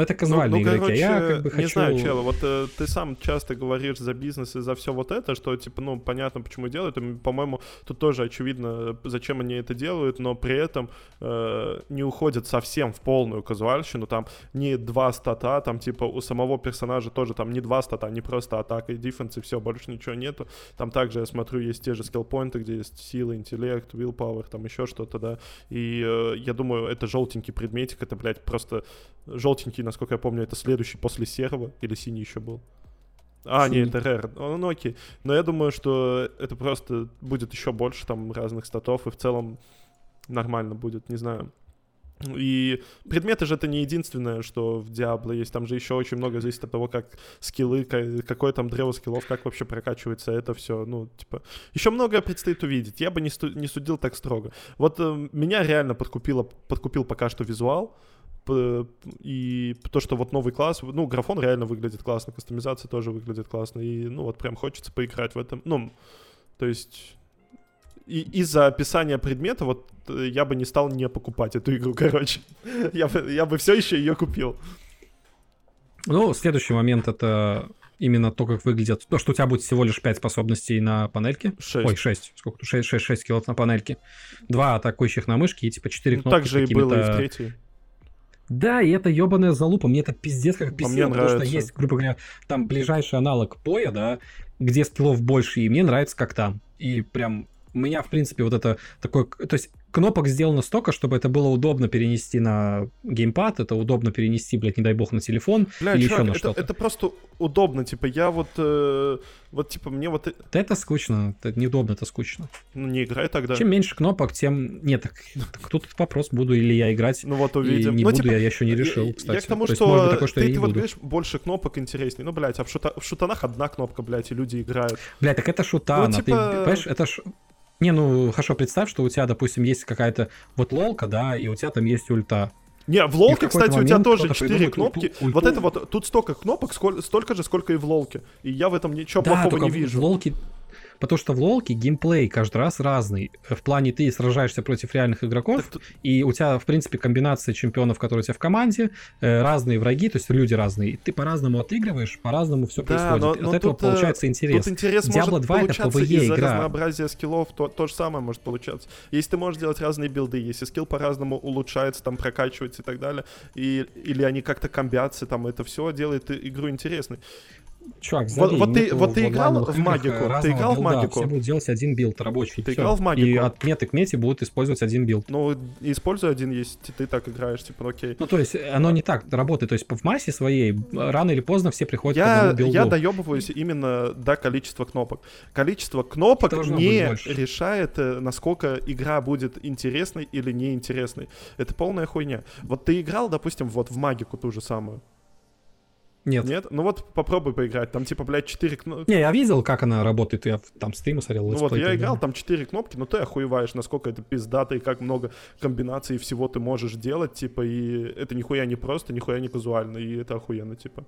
[SPEAKER 1] Но это казуальные ну, ну, игроки,
[SPEAKER 2] короче,
[SPEAKER 1] а я как бы
[SPEAKER 2] хочу... Не знаю, Чел, вот э, ты сам часто говоришь за бизнес и за все вот это, что, типа, ну, понятно, почему делают, и, по-моему, тут тоже очевидно, зачем они это делают, но при этом э, не уходят совсем в полную казуальщину, там не два стата, там, типа, у самого персонажа тоже там не два стата, не просто атака и дефенс, и все, больше ничего нету. Там также, я смотрю, есть те же скиллпоинты, где есть сила, интеллект, willpower, там еще что-то, да, и э, я думаю, это желтенький предметик, это, блядь, просто желтенький, насколько я помню, это следующий после серого, или синий еще был. А, Синий. нет, это рэр. Ну, ну, окей. Но я думаю, что это просто будет еще больше там разных статов, и в целом нормально будет, не знаю. И предметы же это не единственное, что в Диабло есть. Там же еще очень много зависит от того, как скиллы, какое там древо скиллов, как вообще прокачивается это все. Ну, типа, еще многое предстоит увидеть. Я бы не, не судил так строго. Вот э, меня реально подкупило, подкупил пока что визуал и то, что вот новый класс, ну, графон реально выглядит классно, кастомизация тоже выглядит классно, и, ну, вот прям хочется поиграть в этом, ну, то есть и из-за описания предмета вот э, я бы не стал не покупать эту игру, короче. я, бы, я бы все еще ее купил.
[SPEAKER 1] Ну, следующий момент это именно то, как выглядят. То, что у тебя будет всего лишь 5 способностей на панельке.
[SPEAKER 2] 6.
[SPEAKER 1] Ой, 6. Сколько тут? 6, 6, 6 скиллов на панельке. Два атакующих на мышке и типа 4 ну,
[SPEAKER 2] кнопки. Так же и было и в третьей.
[SPEAKER 1] Да, и это ебаная залупа, мне это пиздец как а потому нравится. что есть, грубо говоря, там ближайший аналог поя, да, где скиллов больше, и мне нравится как там. И прям у меня, в принципе, вот это такой... То есть кнопок сделано столько, чтобы это было удобно перенести на геймпад, это удобно перенести, блядь, не дай бог, на телефон
[SPEAKER 2] Бля, или чувак, еще на это, что-то. Это просто удобно, типа, я вот... Э, вот, типа, мне вот...
[SPEAKER 1] Да это скучно, это неудобно, это скучно.
[SPEAKER 2] Ну, не играй тогда.
[SPEAKER 1] Чем меньше кнопок, тем... Нет, так, так тут вопрос, буду или я играть.
[SPEAKER 2] Ну вот увидим.
[SPEAKER 1] И не
[SPEAKER 2] ну,
[SPEAKER 1] буду,
[SPEAKER 2] типа,
[SPEAKER 1] я еще не решил, кстати.
[SPEAKER 2] Я к тому, То что есть, такое, что ты, ты вот говоришь, больше кнопок интереснее. Ну, блядь, а в, шута... в шутанах одна кнопка, блядь, и люди играют.
[SPEAKER 1] Блядь, так это шутана, ну, типа... ты, понимаешь, это ж... Не, ну хорошо, представь, что у тебя, допустим, есть какая-то вот лолка, да, и у тебя там есть ульта.
[SPEAKER 2] Не, в лолке, кстати, у тебя тоже 4 кнопки. Ульту. Вот это вот, тут столько кнопок, сколь, столько же, сколько и в лолке. И я в этом ничего да, плохого не вижу.
[SPEAKER 1] В лолке Потому что в лолке геймплей каждый раз разный. В плане ты сражаешься против реальных игроков, так... и у тебя, в принципе, комбинация чемпионов, которые у тебя в команде, э, разные враги, то есть люди разные. Ты по-разному отыгрываешь, по-разному все да, происходит. Но, но От этого тут, э, получается интерес.
[SPEAKER 2] Тут интерес Diablo может 2 это PvE из-за игра. разнообразия скиллов, то, то же самое может получаться. Если ты можешь делать разные билды, если скилл по-разному улучшается, там прокачивается и так далее, и, или они как-то комбятся, там это все делает игру интересной.
[SPEAKER 1] Чувак,
[SPEAKER 2] Вот,
[SPEAKER 1] забей,
[SPEAKER 2] вот ты,
[SPEAKER 1] нету
[SPEAKER 2] вот ты играл в
[SPEAKER 1] Magicka?
[SPEAKER 2] Ты играл в Magicka?
[SPEAKER 1] Все будут делать один билд рабочий.
[SPEAKER 2] Ты
[SPEAKER 1] всё.
[SPEAKER 2] играл в Magicka?
[SPEAKER 1] И от меты к мете будут использовать один билд.
[SPEAKER 2] Ну, используй один, если ты так играешь, типа, ну, окей.
[SPEAKER 1] Ну, то есть, оно не так работает. То есть, в массе своей, рано или поздно все приходят к
[SPEAKER 2] Я,
[SPEAKER 1] одному билду.
[SPEAKER 2] я доебываюсь именно до количества кнопок. Количество кнопок
[SPEAKER 1] Должно
[SPEAKER 2] не решает, э, насколько игра будет интересной или неинтересной. Это полная хуйня. Вот ты играл, допустим, вот в магику ту же самую.
[SPEAKER 1] Нет.
[SPEAKER 2] Нет? Ну вот попробуй поиграть. Там типа, блядь, 4 кнопки.
[SPEAKER 1] Не, я видел, как она работает. Я там стримы смотрел.
[SPEAKER 2] Ну вот я играл, там 4 кнопки, но ты охуеваешь, насколько это пиздато и как много комбинаций всего ты можешь делать, типа, и это нихуя не просто, нихуя не казуально, и это охуенно, типа.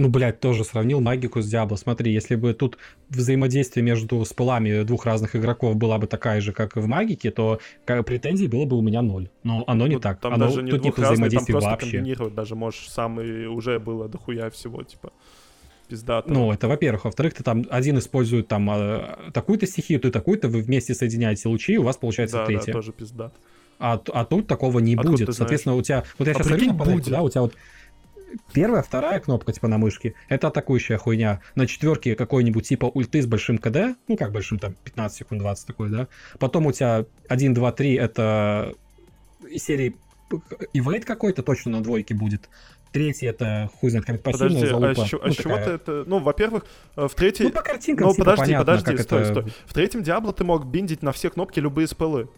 [SPEAKER 1] Ну, блядь, тоже сравнил магику с Диабло. Смотри, если бы тут взаимодействие между спылами двух разных игроков была бы такая же, как и в магике, то претензий было бы у меня ноль. Но оно не
[SPEAKER 2] Ну,
[SPEAKER 1] так.
[SPEAKER 2] Там
[SPEAKER 1] оно,
[SPEAKER 2] даже не
[SPEAKER 1] тут нет
[SPEAKER 2] двух разных, там просто
[SPEAKER 1] вообще.
[SPEAKER 2] комбинировать даже можешь сам, и уже было дохуя всего, типа, пиздато.
[SPEAKER 1] Ну, это во-первых. Во-вторых, ты там один использует там э, такую-то стихию, ты такую-то, вы вместе соединяете лучи, и у вас получается
[SPEAKER 2] да, да,
[SPEAKER 1] третья.
[SPEAKER 2] тоже пиздат.
[SPEAKER 1] А, а тут такого не
[SPEAKER 2] Откуда
[SPEAKER 1] будет. Соответственно, у тебя... Вот я
[SPEAKER 2] А
[SPEAKER 1] сейчас смотрю на панельку, да, у тебя вот первая, вторая кнопка, типа, на мышке, это атакующая хуйня. На четверке какой-нибудь типа ульты с большим КД, ну, как большим, там, 15 секунд, 20 такой, да. Потом у тебя 1, 2, 3, это серии ивейт какой-то точно на двойке будет. Третий это хуй знает, как
[SPEAKER 2] Подожди, а
[SPEAKER 1] залупа.
[SPEAKER 2] а
[SPEAKER 1] Ну,
[SPEAKER 2] с чего ты это... Ну, во-первых, э, в третьей...
[SPEAKER 1] Ну, по картинкам,
[SPEAKER 2] Ну,
[SPEAKER 1] типа,
[SPEAKER 2] подожди,
[SPEAKER 1] понятно,
[SPEAKER 2] подожди, стой,
[SPEAKER 1] это...
[SPEAKER 2] стой. В третьем Диабло ты мог биндить на все кнопки любые спелы.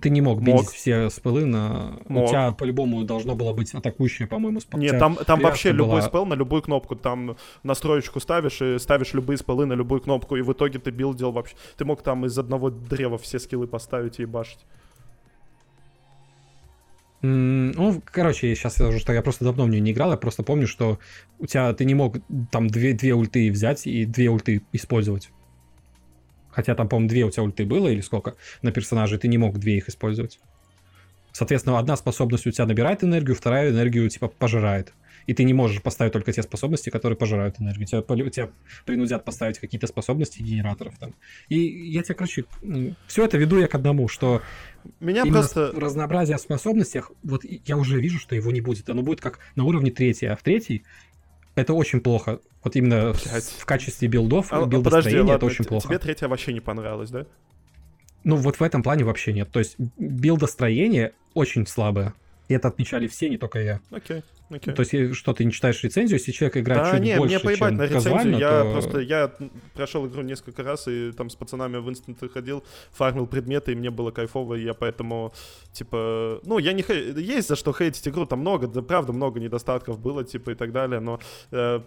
[SPEAKER 1] Ты не мог
[SPEAKER 2] Мог.
[SPEAKER 1] биндить все спылы на...
[SPEAKER 2] Мог.
[SPEAKER 1] У тебя по-любому должно было быть атакующее, по-моему, спел.
[SPEAKER 2] Нет, там, там вообще любой
[SPEAKER 1] была-
[SPEAKER 2] спел на любую кнопку. Там настроечку ставишь и ставишь любые спелы на любую кнопку, и в итоге ты билдил вообще... Ты мог там из одного древа все скиллы поставить и башить.
[SPEAKER 1] Ну, короче, я сейчас скажу, что я просто давно в нее не играл, я просто помню, что у тебя ты не мог там две, две ульты взять и две ульты использовать. Хотя там, по-моему, две у тебя ульты было или сколько на персонаже, ты не мог две их использовать. Соответственно, одна способность у тебя набирает энергию, вторая энергию типа пожирает. И ты не можешь поставить только те способности, которые пожирают энергию. Тебя, тебя принудят поставить какие-то способности генераторов там. И я тебе, короче, все это веду я к одному, что
[SPEAKER 2] Меня просто...
[SPEAKER 1] разнообразие в способностях, вот я уже вижу, что его не будет. Оно будет как на уровне третьей, а в третьей это очень плохо. Вот именно в-
[SPEAKER 2] Блядь.
[SPEAKER 1] в качестве билдов,
[SPEAKER 2] А, а, подожди,
[SPEAKER 1] билдостроения
[SPEAKER 2] ладно,
[SPEAKER 1] это очень плохо.
[SPEAKER 2] тебе третья вообще не понравилась, да?
[SPEAKER 1] Ну вот в этом плане вообще нет. То есть билдостроение очень слабое. И это отмечали все, не только я.
[SPEAKER 2] Окей, окей.
[SPEAKER 1] То есть, что ты не читаешь рецензию, если человек играет
[SPEAKER 2] Да,
[SPEAKER 1] чуть
[SPEAKER 2] не,
[SPEAKER 1] больше,
[SPEAKER 2] мне поебать
[SPEAKER 1] чем
[SPEAKER 2] на рецензию.
[SPEAKER 1] казуально,
[SPEAKER 2] Я
[SPEAKER 1] то-
[SPEAKER 2] просто, я прошел игру несколько раз и там с пацанами в инстанты ходил, фармил предметы, и мне было кайфово, и я поэтому, типа, ну, я не хей- есть за что хейтить игру, там много, да, правда, много недостатков было, типа, и так далее, но, э,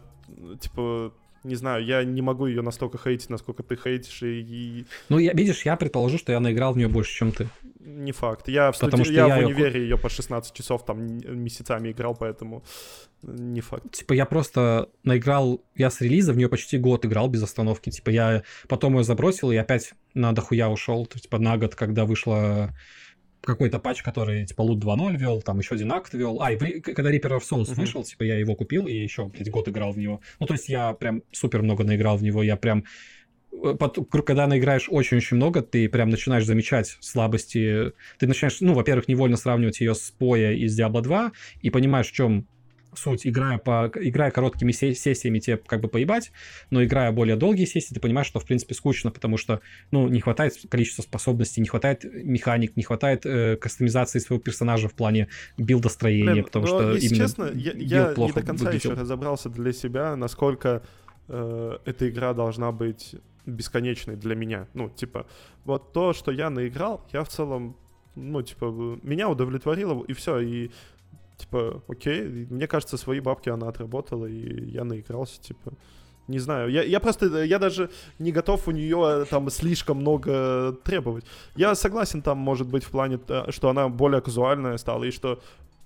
[SPEAKER 2] типа, не знаю, я не могу ее настолько хейтить, насколько ты хейтишь, и,
[SPEAKER 1] Ну, я, видишь, я предположу, что я наиграл в нее больше, чем ты.
[SPEAKER 2] не факт. Я, в,
[SPEAKER 1] Потому
[SPEAKER 2] студи-
[SPEAKER 1] что
[SPEAKER 2] я
[SPEAKER 1] я
[SPEAKER 2] в универе ее по 16 часов там месяцами играл, поэтому не факт.
[SPEAKER 1] Типа я просто наиграл, я с релиза в нее почти год играл без остановки. Типа я потом ее забросил и опять на дохуя ушел. То есть, типа на год, когда вышла какой-то патч, который типа лут 2.0 вел, там еще один акт вел. А, и в- когда Reaper of Souls
[SPEAKER 2] Мгм.
[SPEAKER 1] вышел, типа я его купил и еще, блядь, год играл в него. Ну, то есть я прям супер много наиграл в него, я прям э, пот- когда наиграешь очень-очень много, ты прям начинаешь замечать слабости. Ты начинаешь, ну, во-первых, невольно сравнивать ее с Поя и с Diablo 2, и понимаешь, в чем суть, играя, по, играя короткими се- сессиями, тебе как бы поебать, но играя более долгие сессии, ты понимаешь, что в принципе скучно, потому что, ну, не хватает количества способностей, не хватает механик, не хватает э, кастомизации своего персонажа в плане билдостроения,
[SPEAKER 2] Блин,
[SPEAKER 1] потому
[SPEAKER 2] но,
[SPEAKER 1] что
[SPEAKER 2] если
[SPEAKER 1] именно
[SPEAKER 2] честно, я, я не
[SPEAKER 1] плохо
[SPEAKER 2] до конца
[SPEAKER 1] выглядел.
[SPEAKER 2] еще разобрался для себя, насколько э, эта игра должна быть бесконечной для меня. Ну, типа, вот то, что я наиграл, я в целом, ну, типа, меня удовлетворило, и все, и типа, окей, мне кажется, свои бабки она отработала, и я наигрался, типа. Не знаю, я, я просто, я даже не готов у нее там слишком много требовать. Я согласен там, может быть, в плане, э, что она более казуальная стала, и что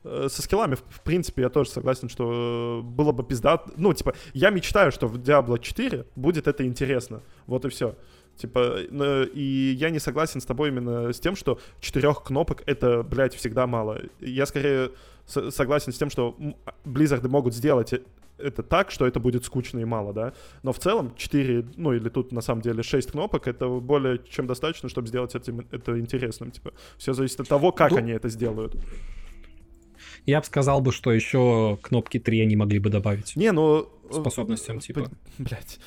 [SPEAKER 2] э, со скиллами, в, принципе, я тоже согласен, что э, было бы пизда. Ну, типа, я мечтаю, что в Diablo 4 будет это интересно. Вот и все. Типа, э, и я не согласен с тобой именно с тем, что четырех кнопок это, блядь, всегда мало. Я скорее согласен с тем, что м, Blizzard могут сделать э- это так, что это будет скучно и мало, да. Но в целом 4, ну или тут на самом деле 6 кнопок, это более чем достаточно, чтобы сделать этим, это интересным. Типа, все зависит от того, как
[SPEAKER 1] Ну,
[SPEAKER 2] они это сделают.
[SPEAKER 1] Я бы сказал бы, что еще кнопки 3 они могли бы добавить.
[SPEAKER 2] Не, ну...
[SPEAKER 1] Способностям, типа.
[SPEAKER 2] Блять.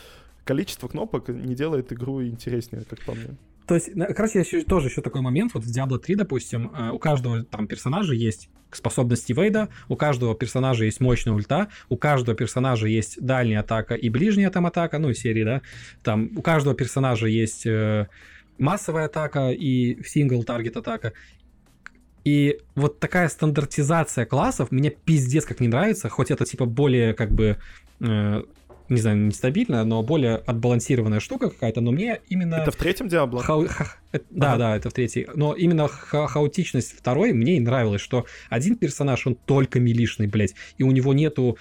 [SPEAKER 2] Количество кнопок не делает игру интереснее, как по мне.
[SPEAKER 1] То есть, короче, еще, тоже еще такой момент, вот в Diablo 3, допустим, э, у каждого там персонажа есть способности Вейда, у каждого персонажа есть мощная ульта, у каждого персонажа есть дальняя атака и ближняя там атака, ну, серии, да, там у каждого персонажа есть э, массовая атака и сингл-таргет атака. И вот такая стандартизация классов мне пиздец как не нравится, хоть это типа более как бы э, не знаю, нестабильная, но более отбалансированная штука какая-то, но мне именно...
[SPEAKER 2] Это в третьем Диабло? Хау...
[SPEAKER 1] Ха... Это... Да, ага. да, это в третьей. Но именно ха хаотичность второй мне и нравилось, что один персонаж, он только милишный, блядь, и у него нету...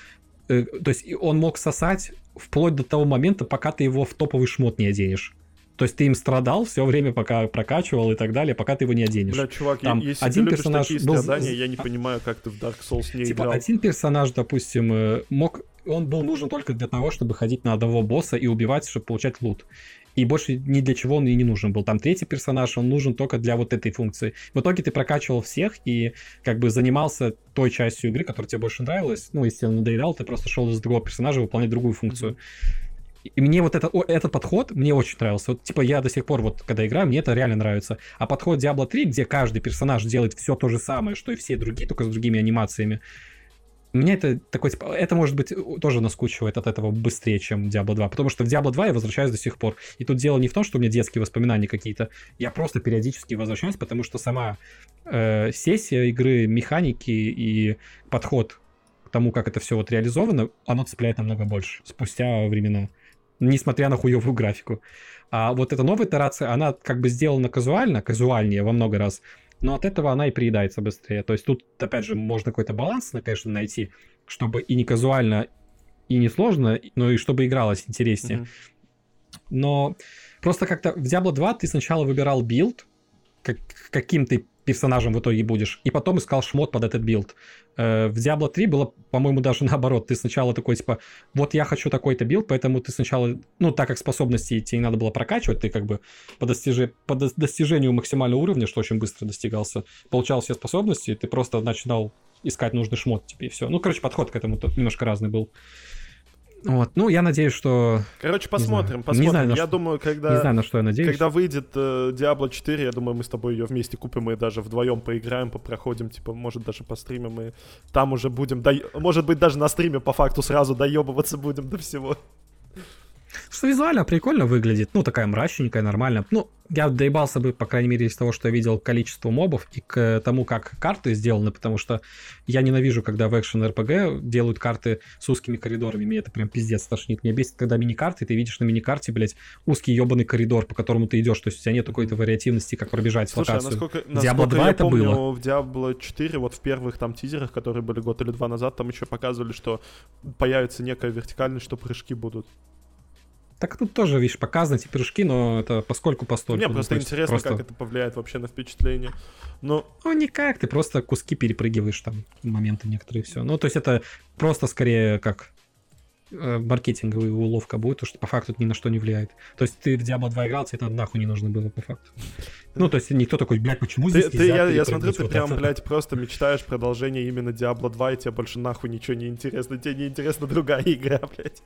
[SPEAKER 1] Э, то есть он мог сосать вплоть до того момента, пока ты его в топовый шмот не оденешь. То есть ты им страдал все время, пока прокачивал и так далее, пока ты его не оденешь.
[SPEAKER 2] Бля, чувак, Там если один ты персонаж такие был... страдания, я не понимаю, как ты в Dark Souls не
[SPEAKER 1] типа,
[SPEAKER 2] играл.
[SPEAKER 1] один персонаж, допустим, э, мог он был нужен только для того, чтобы ходить на одного босса и убивать, чтобы получать лут. И больше ни для чего он и не нужен был. Там третий персонаж, он нужен только для вот этой функции. В итоге ты прокачивал всех и как бы занимался той частью игры, которая тебе больше нравилась. Ну, если он надоедал, ты просто шел из другого персонажа выполнять другую функцию. И мне вот это, о, этот подход мне очень нравился. Вот, типа, я до сих пор, вот, когда играю, мне это реально нравится. А подход Diablo 3, где каждый персонаж делает все то же самое, что и все другие, только с другими анимациями, мне это такой, типа, это может быть тоже наскучивает от этого быстрее, чем Diablo 2, потому что в Diablo 2 я возвращаюсь до сих пор. И тут дело не в том, что у меня детские воспоминания какие-то, я просто периодически возвращаюсь, потому что сама э, сессия игры, механики и подход к тому, как это все вот реализовано, оно цепляет намного больше спустя времена, несмотря на хуевую графику. А вот эта новая итерация, она как бы сделана казуально, казуальнее во много раз, но от этого она и приедается быстрее. То есть тут, опять же, можно какой-то баланс, конечно, найти, чтобы и не казуально, и не сложно, но и чтобы игралось интереснее. Mm-hmm. Но просто как-то в Diablo 2 ты сначала выбирал билд, как, каким ты персонажем в итоге будешь, и потом искал шмот под этот билд. Э, в Diablo 3 было, по-моему, даже наоборот. Ты сначала такой, типа, вот я хочу такой-то билд, поэтому ты сначала, ну, так как способности тебе не надо было прокачивать, ты как бы по, достижи... по достижению максимального уровня, что очень быстро достигался, получал все способности, ты просто начинал искать нужный шмот тебе, и все. Ну, короче, подход к этому немножко разный был. Вот. Ну, я надеюсь, что...
[SPEAKER 2] Короче, посмотрим, не посмотрим. Не знаю,
[SPEAKER 1] я
[SPEAKER 2] что... думаю, когда...
[SPEAKER 1] Не знаю, на что я надеюсь.
[SPEAKER 2] Когда выйдет э, Diablo 4, я думаю, мы с тобой ее вместе купим и даже вдвоем поиграем, попроходим, типа, может, даже постримим, и там уже будем... До... Может быть, даже на стриме по факту сразу доебываться будем до всего.
[SPEAKER 1] Что визуально прикольно выглядит. Ну, такая мрачненькая, нормально. Ну, я доебался бы, по крайней мере, из того, что я видел количество мобов и к тому, как карты сделаны, потому что я ненавижу, когда в экшен RPG делают карты с узкими коридорами. Мне это прям пиздец тошнит. Меня бесит, когда мини-карты, ты видишь на мини-карте, блядь, узкий ебаный коридор, по которому ты идешь. То есть у тебя нет какой-то вариативности, как пробежать
[SPEAKER 2] Слушай,
[SPEAKER 1] локацию. А
[SPEAKER 2] насколько, Diablo 2 я это помню, было. в Diablo 4, вот в первых там тизерах, которые были год или два назад, там еще показывали, что появится некая вертикальность, что прыжки будут.
[SPEAKER 1] Так тут тоже, видишь, показаны эти прыжки, но это поскольку постольку.
[SPEAKER 2] Мне просто интересно, просто... как это повлияет вообще на впечатление. Но...
[SPEAKER 1] Ну, никак, ты просто куски перепрыгиваешь там, моменты некоторые, все. Ну, то есть это просто скорее как э, маркетинговая уловка будет, то что по факту это ни на что не влияет. То есть ты в Diablo 2 играл, тебе это нахуй не нужно было по факту. Ну, то есть никто такой, блядь, почему
[SPEAKER 2] ты,
[SPEAKER 1] здесь
[SPEAKER 2] ты, Я, я смотрю, ты вот прям, это? блядь, просто мечтаешь продолжение именно Diablo 2, и тебе больше нахуй ничего не интересно. Тебе не интересна другая игра, блядь.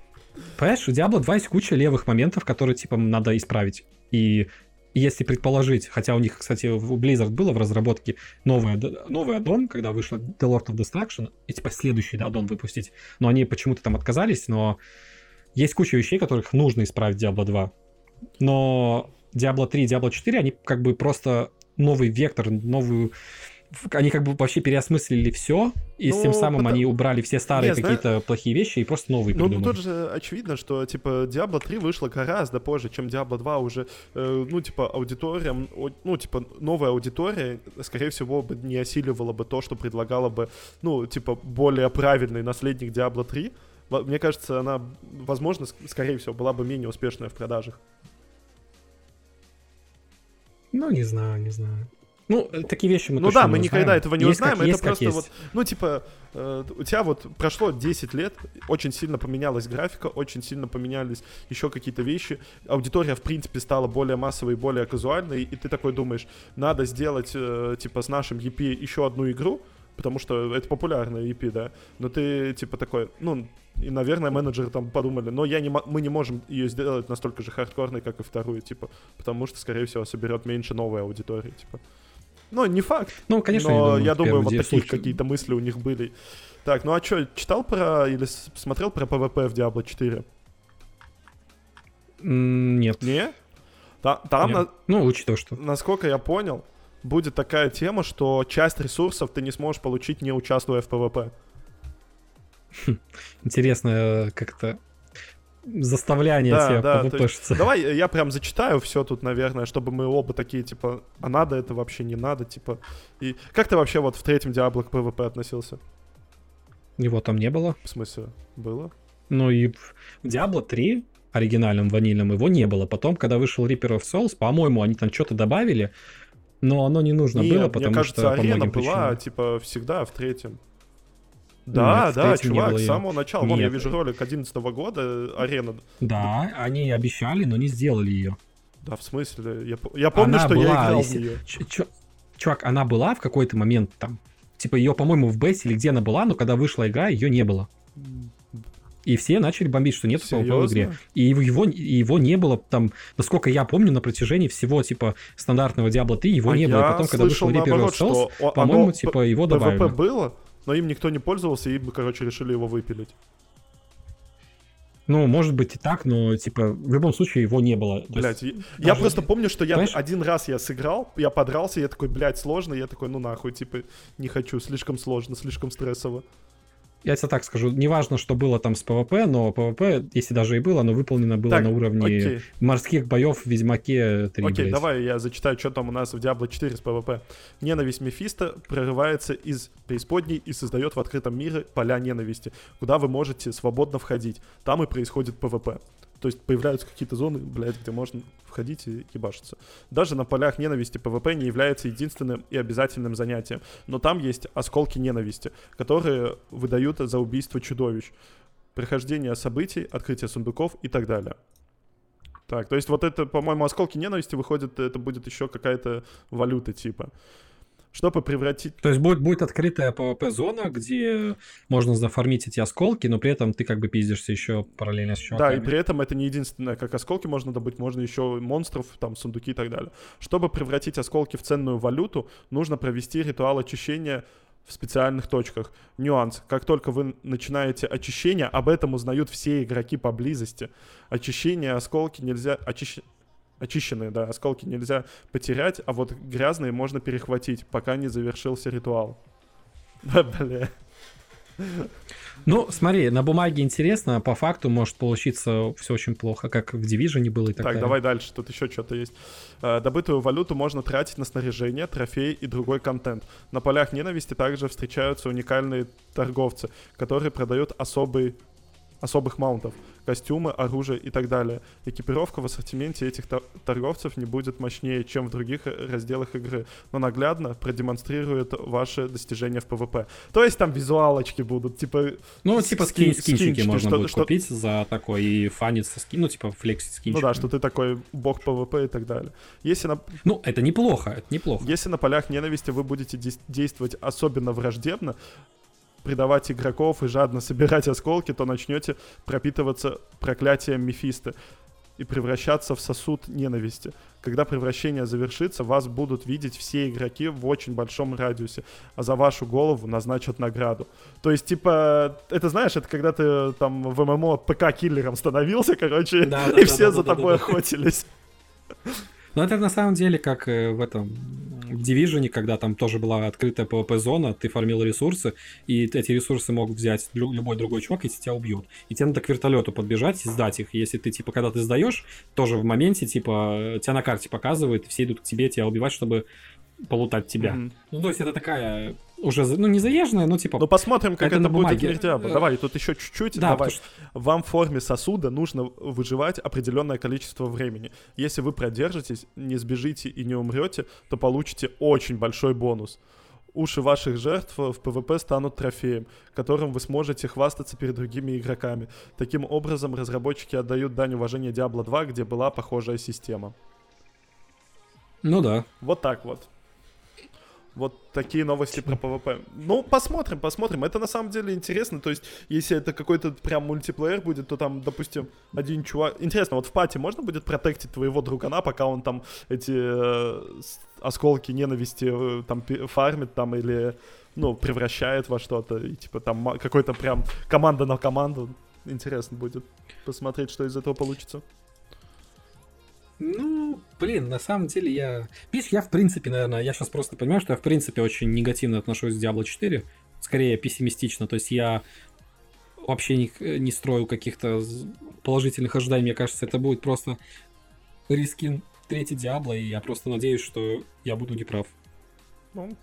[SPEAKER 1] Понимаешь, у Diablo 2 есть куча левых моментов, которые, типа, надо исправить. И если предположить, хотя у них, кстати, у Blizzard было в разработке новый, новый аддон, когда вышла The Lord of Destruction, и типа следующий аддон выпустить, но они почему-то там отказались, но есть куча вещей, которых нужно исправить в Diablo 2. Но Diablo 3 и Diablo 4, они как бы просто новый вектор, новую они как бы вообще переосмыслили все, и ну, тем самым потому... они убрали все старые какие-то знаю... плохие вещи и просто новые ну,
[SPEAKER 2] придумали. Ну, тут же очевидно, что, типа, Diablo 3 вышла гораздо позже, чем Diablo 2 уже, э, ну, типа, аудитория, ну, типа, новая аудитория, скорее всего, бы не осиливала бы то, что предлагала бы, ну, типа, более правильный наследник Diablo 3. Мне кажется, она, возможно, скорее всего, была бы менее успешная в продажах.
[SPEAKER 1] Ну, не знаю, не знаю. Ну, э, такие вещи мы
[SPEAKER 2] Ну да, мы никогда этого не есть узнаем. Как, это просто вот, ну, типа, э, у тебя вот прошло 10 лет, очень сильно поменялась графика, очень сильно поменялись еще какие-то вещи. Аудитория, в принципе, стала более массовой, и более казуальной, и ты такой думаешь, надо сделать, э, типа, с нашим EP еще одну игру, потому что это популярная EP, да, но ты, типа, такой, ну, и, наверное, менеджеры там подумали, но я не, мы не можем ее сделать настолько же хардкорной, как и вторую, типа, потому что, скорее всего, соберет меньше новой аудитории, типа. Ну, не факт.
[SPEAKER 1] Ну, конечно,
[SPEAKER 2] но
[SPEAKER 1] я думаю,
[SPEAKER 2] я думаю вот такие
[SPEAKER 1] случае...
[SPEAKER 2] какие-то мысли у них были. Так, ну а что, читал про или смотрел про PvP в Diablo 4?
[SPEAKER 1] Нет.
[SPEAKER 2] Не? Та, там,
[SPEAKER 1] Нет.
[SPEAKER 2] На,
[SPEAKER 1] ну, учитывая, что...
[SPEAKER 2] Насколько я понял, будет такая тема, что часть ресурсов ты не сможешь получить, не участвуя в PvP.
[SPEAKER 1] Интересно, как-то заставляние да, тебя да,
[SPEAKER 2] PvP-шиться. Давай я прям зачитаю все тут, наверное, чтобы мы оба такие, типа, а надо это вообще, не надо, типа. И как ты вообще вот в третьем Диабло к PvP относился?
[SPEAKER 1] Его там не было.
[SPEAKER 2] В смысле, было?
[SPEAKER 1] Ну и в Diablo 3 оригинальном ванильном его не было. Потом, когда вышел Reaper of Souls, по-моему, они там что-то добавили, но оно не нужно
[SPEAKER 2] Нет,
[SPEAKER 1] было, потому
[SPEAKER 2] мне кажется,
[SPEAKER 1] что
[SPEAKER 2] арена была, причинам. типа, всегда в третьем. Да, Нет, да, чувак, с самого начала. Вон, я вижу ролик 11 года, арена.
[SPEAKER 1] Да, они обещали, но не сделали ее.
[SPEAKER 2] Да, в смысле? Я, я помню, она что была, я играл если... в нее.
[SPEAKER 1] Чувак, она была в какой-то момент там. Типа ее, по-моему, в бейсе или где она была, но когда вышла игра, ее не было. И все начали бомбить, что нет PvP в игре. И его, его не было там, насколько я помню, на протяжении всего, типа, стандартного Diablo 3 его а не было. И потом, когда вышел Reaper of Souls, по-моему, типа, его добавили.
[SPEAKER 2] PvP было, но им никто не пользовался, и им, короче, решили его выпилить.
[SPEAKER 1] Ну, может быть и так, но, типа, в любом случае его не было.
[SPEAKER 2] Блять, я, я просто помню, что я Понимаешь? один раз я сыграл, я подрался, я такой, блядь, сложно, я такой, ну нахуй, типа, не хочу, слишком сложно, слишком стрессово
[SPEAKER 1] я тебе так скажу, неважно, что было там с ПВП, но ПВП, если даже и было, оно выполнено было так, на уровне окей. морских боев в Ведьмаке 3.
[SPEAKER 2] Окей, блядь. давай я зачитаю, что там у нас в Diablo 4 с ПВП. Ненависть Мефиста прорывается из преисподней и создает в открытом мире поля ненависти, куда вы можете свободно входить. Там и происходит ПВП. То есть появляются какие-то зоны, блядь, где можно входить и ебашиться. Даже на полях ненависти ПВП не является единственным и обязательным занятием. Но там есть осколки ненависти, которые выдают за убийство чудовищ, прохождение событий, открытие сундуков и так далее. Так, то есть вот это, по-моему, осколки ненависти выходит, это будет еще какая-то валюта типа чтобы превратить...
[SPEAKER 1] То есть будет, будет открытая PvP-зона, где можно зафармить эти осколки, но при этом ты как бы пиздишься еще параллельно с чуваками.
[SPEAKER 2] Да, и при этом это не единственное, как осколки можно добыть, можно еще монстров, там, сундуки и так далее. Чтобы превратить осколки в ценную валюту, нужно провести ритуал очищения в специальных точках. Нюанс. Как только вы начинаете очищение, об этом узнают все игроки поблизости. Очищение осколки нельзя... Очищ очищенные, да, осколки нельзя потерять, а вот грязные можно перехватить, пока не завершился ритуал. Бля.
[SPEAKER 1] Ну, смотри, на бумаге интересно, а по факту может получиться все очень плохо, как в Division было и так,
[SPEAKER 2] так далее. давай дальше, тут еще что-то есть. Э, добытую валюту можно тратить на снаряжение, трофеи и другой контент. На полях ненависти также встречаются уникальные торговцы, которые продают особый особых маунтов, костюмы, оружие и так далее. Экипировка в ассортименте этих торговцев не будет мощнее, чем в других разделах игры, но наглядно продемонстрирует ваши достижения в ПВП. То есть там визуалочки будут, типа...
[SPEAKER 1] Ну, типа скин, скинчики, скинчики можно что, будет что... купить за такой и фаниться скин, ну, типа flex скинчик.
[SPEAKER 2] Ну да, что ты такой бог ПВП и так далее. Если на...
[SPEAKER 1] Ну, это неплохо, это неплохо.
[SPEAKER 2] Если на полях ненависти вы будете действовать особенно враждебно, предавать игроков и жадно собирать осколки, то начнете пропитываться проклятием Мефиста и превращаться в сосуд ненависти. Когда превращение завершится, вас будут видеть все игроки в очень большом радиусе, а за вашу голову назначат награду. То есть, типа, это знаешь, это когда ты там в ММО ПК-киллером становился, короче, да, и да, все да, за да, тобой да, охотились.
[SPEAKER 1] Ну, это на самом деле как э, в этом Division, когда там тоже была открытая PvP-зона, ты фармил ресурсы, и эти ресурсы могут взять любой другой чувак, если тебя убьют. И тебе надо к вертолету подбежать и сдать их. Если ты, типа, когда ты сдаешь, тоже в моменте, типа, тебя на карте показывают, все идут к тебе тебя убивать, чтобы полутать тебя. Mm-hmm. Ну, то есть это такая уже, ну, не заезженная, но типа...
[SPEAKER 2] Ну, посмотрим, как это, это будет в Диабло. Давай, тут еще чуть-чуть. Да, давай. Что... Вам в форме сосуда нужно выживать определенное количество времени. Если вы продержитесь, не сбежите и не умрете, то получите очень большой бонус. Уши ваших жертв в ПВП станут трофеем, которым вы сможете хвастаться перед другими игроками. Таким образом, разработчики отдают дань уважения Diablo 2, где была похожая система.
[SPEAKER 1] Ну да.
[SPEAKER 2] Вот так вот. Вот такие новости про PvP. Ну, посмотрим, посмотрим. Это на самом деле интересно. То есть, если это какой-то прям мультиплеер будет, то там, допустим, один чувак... Интересно, вот в пати можно будет protect ить твоего другана, пока он там эти э, осколки ненависти э, там фармит там или, ну, превращает во что-то. И типа там какой-то прям команда на команду. Интересно будет посмотреть, что из этого получится.
[SPEAKER 1] Ну, блин, на самом деле я... Видишь, я в принципе, наверное, я сейчас просто понимаю, что я в принципе очень негативно отношусь к Diablo 4. Скорее пессимистично. То есть я вообще не, не строю каких-то положительных ожиданий. Мне кажется, это будет просто рискин третий Диабло, и я просто надеюсь, что я буду неправ.
[SPEAKER 2] Ну,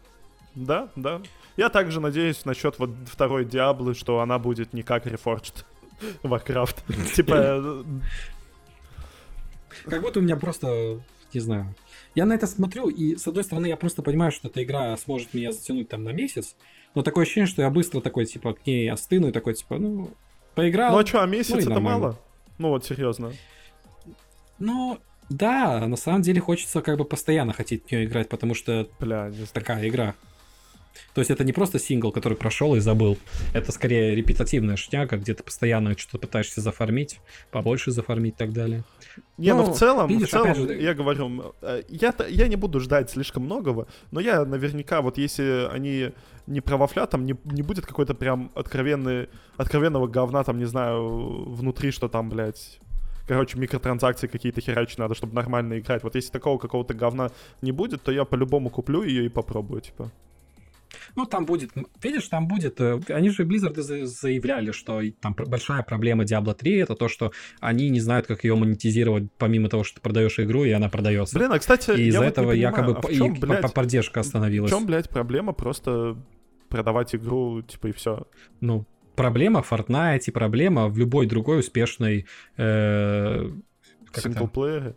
[SPEAKER 2] да, да. Я также надеюсь насчет вот второй Диаблы, что она будет не как Reforged Warcraft. Типа,
[SPEAKER 1] как будто у меня просто, не знаю. Я на это смотрю, и с одной стороны, я просто понимаю, что эта игра сможет меня затянуть там на месяц, но такое ощущение, что я быстро такой, типа, к ней остыну и такой, типа, ну, поиграл.
[SPEAKER 2] Ну а что, а месяц ну, это мало? Ну вот, серьезно.
[SPEAKER 1] Ну, да, на самом деле хочется как бы постоянно хотеть в нее играть, потому что
[SPEAKER 2] Бля,
[SPEAKER 1] такая игра. То есть это не просто сингл, который прошел и забыл. Это скорее репетативная шняга, где ты постоянно что-то пытаешься зафармить, побольше зафармить и так далее.
[SPEAKER 2] Не, ну, ну в целом, видишь, в целом же... я говорю, э, я, я не буду ждать слишком многого, но я наверняка, вот если они не провафлят, там не, не будет какой-то прям откровенный, откровенного говна, там, не знаю, внутри, что там, блядь, короче, микротранзакции какие-то херачить надо, чтобы нормально играть. Вот если такого какого-то говна не будет, то я по-любому куплю ее и попробую, типа.
[SPEAKER 1] Ну, там будет, видишь, там будет, э, они же Blizzard заявляли, что там большая проблема Diablo 3 это то, что они не знают, как ее монетизировать, помимо того, что ты продаешь игру, и она продается.
[SPEAKER 2] Блин, а кстати,
[SPEAKER 1] и из-за этого понимаю, якобы а чем, и блядь, поддержка остановилась.
[SPEAKER 2] В чем, блядь, проблема просто продавать игру, типа, и все?
[SPEAKER 1] Ну, проблема в Fortnite, проблема в любой другой успешной... Э,
[SPEAKER 2] Синглплеере?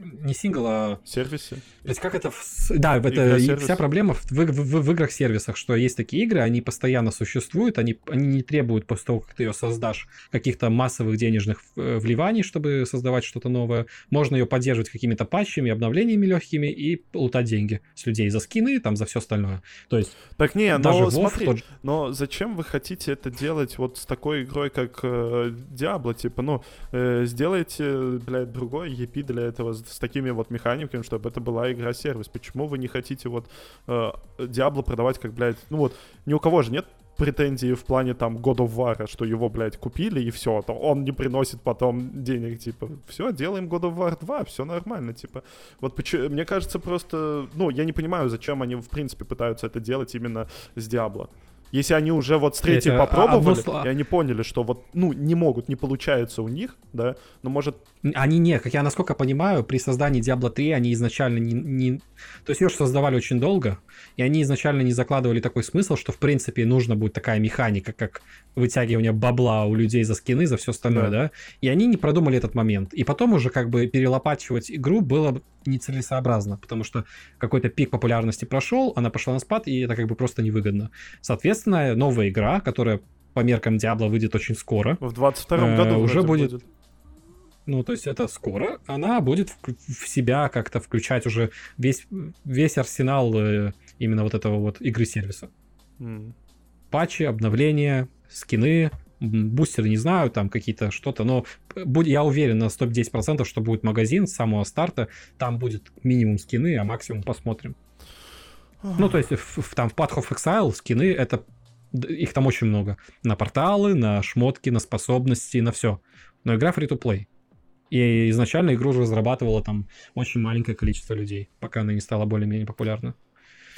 [SPEAKER 1] Не сингл, а...
[SPEAKER 2] Сервисы?
[SPEAKER 1] То есть как это... Да, это вся проблема в, в, в, в играх-сервисах, что есть такие игры, они постоянно существуют, они, они не требуют после того, как ты ее создашь, каких-то массовых денежных э, вливаний, чтобы создавать что-то новое. Можно ее поддерживать какими-то патчами, обновлениями легкими и лутать деньги с людей за скины, там, за все остальное. То есть...
[SPEAKER 2] Так не, даже но WoW, смотри, тот... но зачем вы хотите это делать вот с такой игрой, как э, Diablo? Типа, ну, э, сделайте, блядь, другой EP для этого с такими вот механиками, чтобы это была игра-сервис. Почему вы не хотите вот э, продавать как, блядь, ну вот, ни у кого же нет претензии в плане там God of War, что его, блядь, купили и все, то он не приносит потом денег, типа, все, делаем God of War 2, все нормально, типа. Вот почему, мне кажется, просто, ну, я не понимаю, зачем они, в принципе, пытаются это делать именно с Diablo. Если они уже вот с третьей а попробовали, одно... и они поняли, что вот, ну, не могут, не получается у них, да, но может...
[SPEAKER 1] Они не, как я насколько понимаю, при создании Diablo 3 они изначально не... не... То есть ее же создавали очень долго, и они изначально не закладывали такой смысл, что, в принципе, нужна будет такая механика, как вытягивание бабла у людей за скины, за все остальное, да. да? И они не продумали этот момент. И потом уже как бы перелопачивать игру было нецелесообразно, потому что какой-то пик популярности прошел, она пошла на спад, и это как бы просто невыгодно. Соответственно, новая игра, которая по меркам Диабло выйдет очень скоро.
[SPEAKER 2] В 22 году
[SPEAKER 1] э, уже будет. будет. Ну, то есть это скоро. Она будет в, в себя как-то включать уже весь, весь арсенал э, именно вот этого вот игры-сервиса. Mm. Патчи, обновления, скины, бустеры не знаю, там какие-то что-то, но я уверен на 110%, что будет магазин с самого старта, там будет минимум скины, а максимум посмотрим. Ну, то есть в, в, там в Path of Exile скины, это их там очень много. На порталы, на шмотки, на способности, на все. Но игра free-to-play. И изначально игру разрабатывало там очень маленькое количество людей, пока она не стала более-менее популярна.